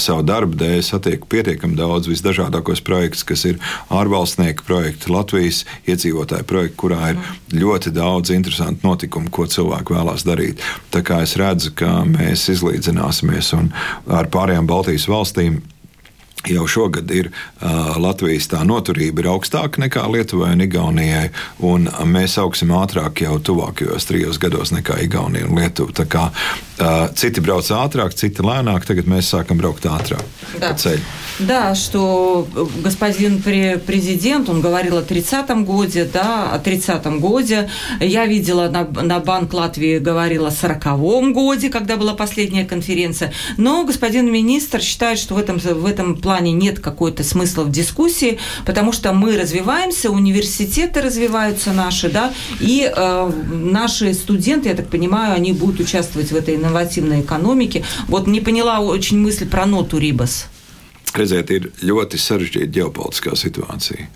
savu darbu dēļ satieku pietiekami daudz visdažādākos projektus, kas ir ārvalstnieku projekti, Latvijas iedzīvotāju projekti, kurā ir ļoti daudz interesantu notikumu, ko cilvēki vēlās darīt. Tā kā es redzu, ka mēs izlīdzināsimies ar pārējām Baltijas valstīm Jau šogad ir uh, Latvijas tā noturība ir augstāka nekā Lietuvai un Igaunijai, un mēs augsim ātrāk jau tuvākajos trijos gados nekā Igaunija un Lietuva. Tā kā uh, citi brauc ātrāk, citi lēnāk, tagad mēs sākam braukt ātrāk да. по ceļu. Да, что господин президент, он говорил о 30-м годе, да, о 30-м годе. Я видела на, на Банк Латвии говорил о 40-м годе, когда была последняя конференция. Но господин министр считает, что в этом, в этом плане плане нет какой-то смысла в дискуссии, потому что мы развиваемся, университеты развиваются наши, да, и э, наши студенты, я так понимаю, они будут участвовать в этой инновативной экономике. Вот не поняла очень мысль про ноту Рибас. Redziet, ir ļoti sarežģīta ģeopolitiskā situācija.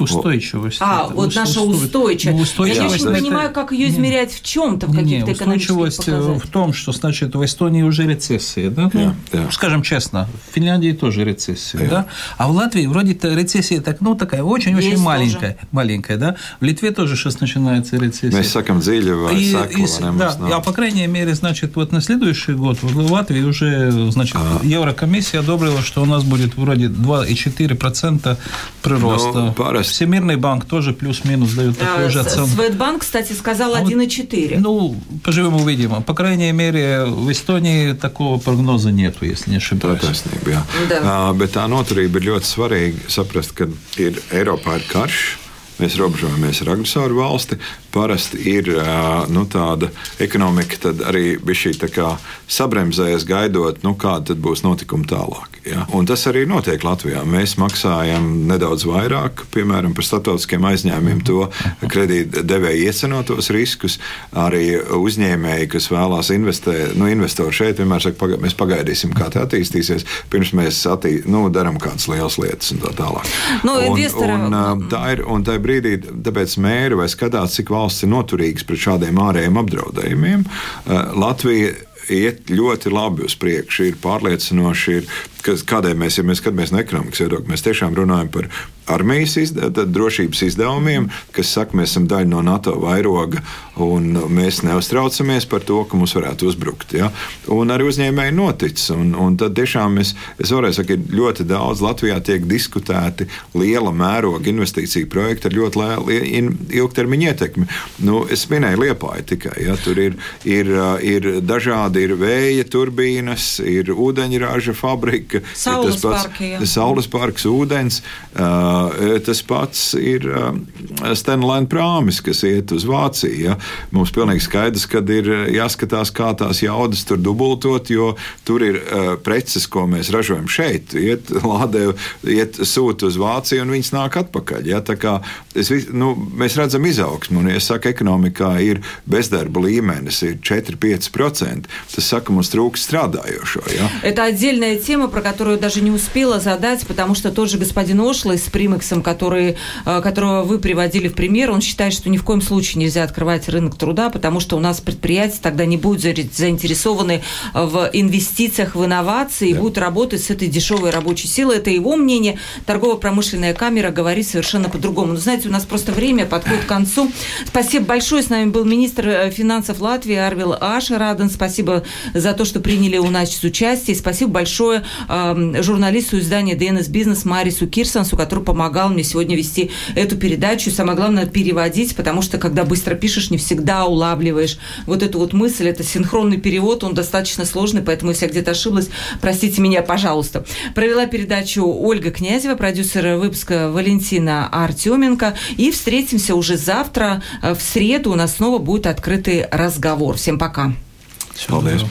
Устойчивость. А, это, вот наша устойчивость. устойчивость. Я не понимаю, как ее измерять в чем-то, в каких-то устойчивость в том, что, значит, в Эстонии уже рецессия, да? Ну, yeah, Скажем честно, в Финляндии тоже рецессия, yeah. да? А в Латвии вроде рецессия так, ну, такая очень-очень маленькая, тоже. маленькая, да? В Литве тоже сейчас начинается рецессия. Мы сакам дзиļava, и, и, да, а по крайней мере, значит, вот на следующий год в Латвии уже, значит, а. Еврокомиссия одобрила, что у нас будет вроде 2,4% прироста. Ну, Всемирный банк тоже плюс-минус дает а, же оценку. Светбанк, кстати, сказал 1,4. А ну, поживем увидим. По крайней мере, в Эстонии такого прогноза нету, если не ошибаюсь. Tā taisnība, jā. Да. Uh, bet tā noturība ir ļoti svarīga saprast, ka ir Eiropā ir karš, mēs robežojamies ar agresoru valsti. Parasti ir nu, tāda ekonomika, tad arī bija šī sabremzējas, gaidot, nu, kāda būs notikuma tālāk. Ja? Un tas arī notiek Latvijā. Mēs maksājam nedaudz vairāk, piemēram, par starptautiskiem aizņēmumiem, to kredītdevēju iecenotos riskus. Arī uzņēmēji, kas vēlās investēt, nu, investori šeit vienmēr saka, paga mēs pagaidīsim, kā tā attīstīsies, pirms mēs attī, nu, darām kādas lielas lietas un tā tālāk. Nu, un, un, tā ir, un tā brīdī, mēri vai skatās, cik valsts ir noturīgas pret šādiem ārējiem apdraudējumiem. Latvija iet ļoti labi uz priekšu, ir pārliecinoši, ir, kas, kādēļ mēs, ja mēs skatāmies no ekonomikas viedokļa, mēs tiešām runājam par armijas izde, drošības izdevumiem, kas saka, mēs esam daļa no NATO vairoga un mēs neuztraucamies par to, ka mums varētu uzbrukt. Ja? Un arī uzņēmēji noticis. Un, un tad tiešām es, es varēju teikt, ka ļoti daudz Latvijā tiek diskutēti liela mēroga investīciju projekti ar ļoti lielu ilgtermiņa ietekmi. Nu, es minēju Liepāju tikai. Ja? Tur ir, ir, ir dažādi ir vēja turbīnas, ir ūdeņraža fabrika, saules, ir pats, parki, ja. saules parks, ūdens. Uh, Tas pats ir Stenlēna prāmis, kas iet uz Vāciju. Ja? Mums pilnīgi skaidrs, ka ir jāskatās, kā tās jaudas tur dubultot, jo tur ir preces, ko mēs ražojam šeit, iet lādē, iet sūta uz Vāciju un viņas nāk atpakaļ. Ja? Es, nu, mēs redzam izaugsmu, un, ja saka, ekonomikā ir bezdarba līmenis, ir 4-5%. Tas saka, mums трūкst strādājošo. Ja? Это отдельная тема, про которую даже не успела задать, потому что тот же господин Ошлый с Примексом, который, э, которого вы приводили в пример, он считает, что ни в коем случае нельзя открывать рынок труда, потому что у нас предприятия тогда не будут заинтересованы в инвестициях, в инновации и будут работать с этой дешевой рабочей силой. Это его мнение. Торгово-промышленная камера говорит совершенно по-другому. Но знаете, у нас просто время подходит к концу. Спасибо большое. С нами был министр э, финансов Латвии Арвил Ашераден. Спасибо за то, что приняли у нас участие. Спасибо большое э, журналисту издания DNS Бизнес Марису Кирсансу, который помогал мне сегодня вести эту передачу. Самое главное переводить, потому что когда быстро пишешь, не всегда улавливаешь вот эту вот мысль. Это синхронный перевод, он достаточно сложный, поэтому если я где-то ошиблась, простите меня, пожалуйста. Провела передачу Ольга Князева, продюсер выпуска Валентина Артеменко. И встретимся уже завтра. В среду у нас снова будет открытый разговор. Всем пока. Paldies!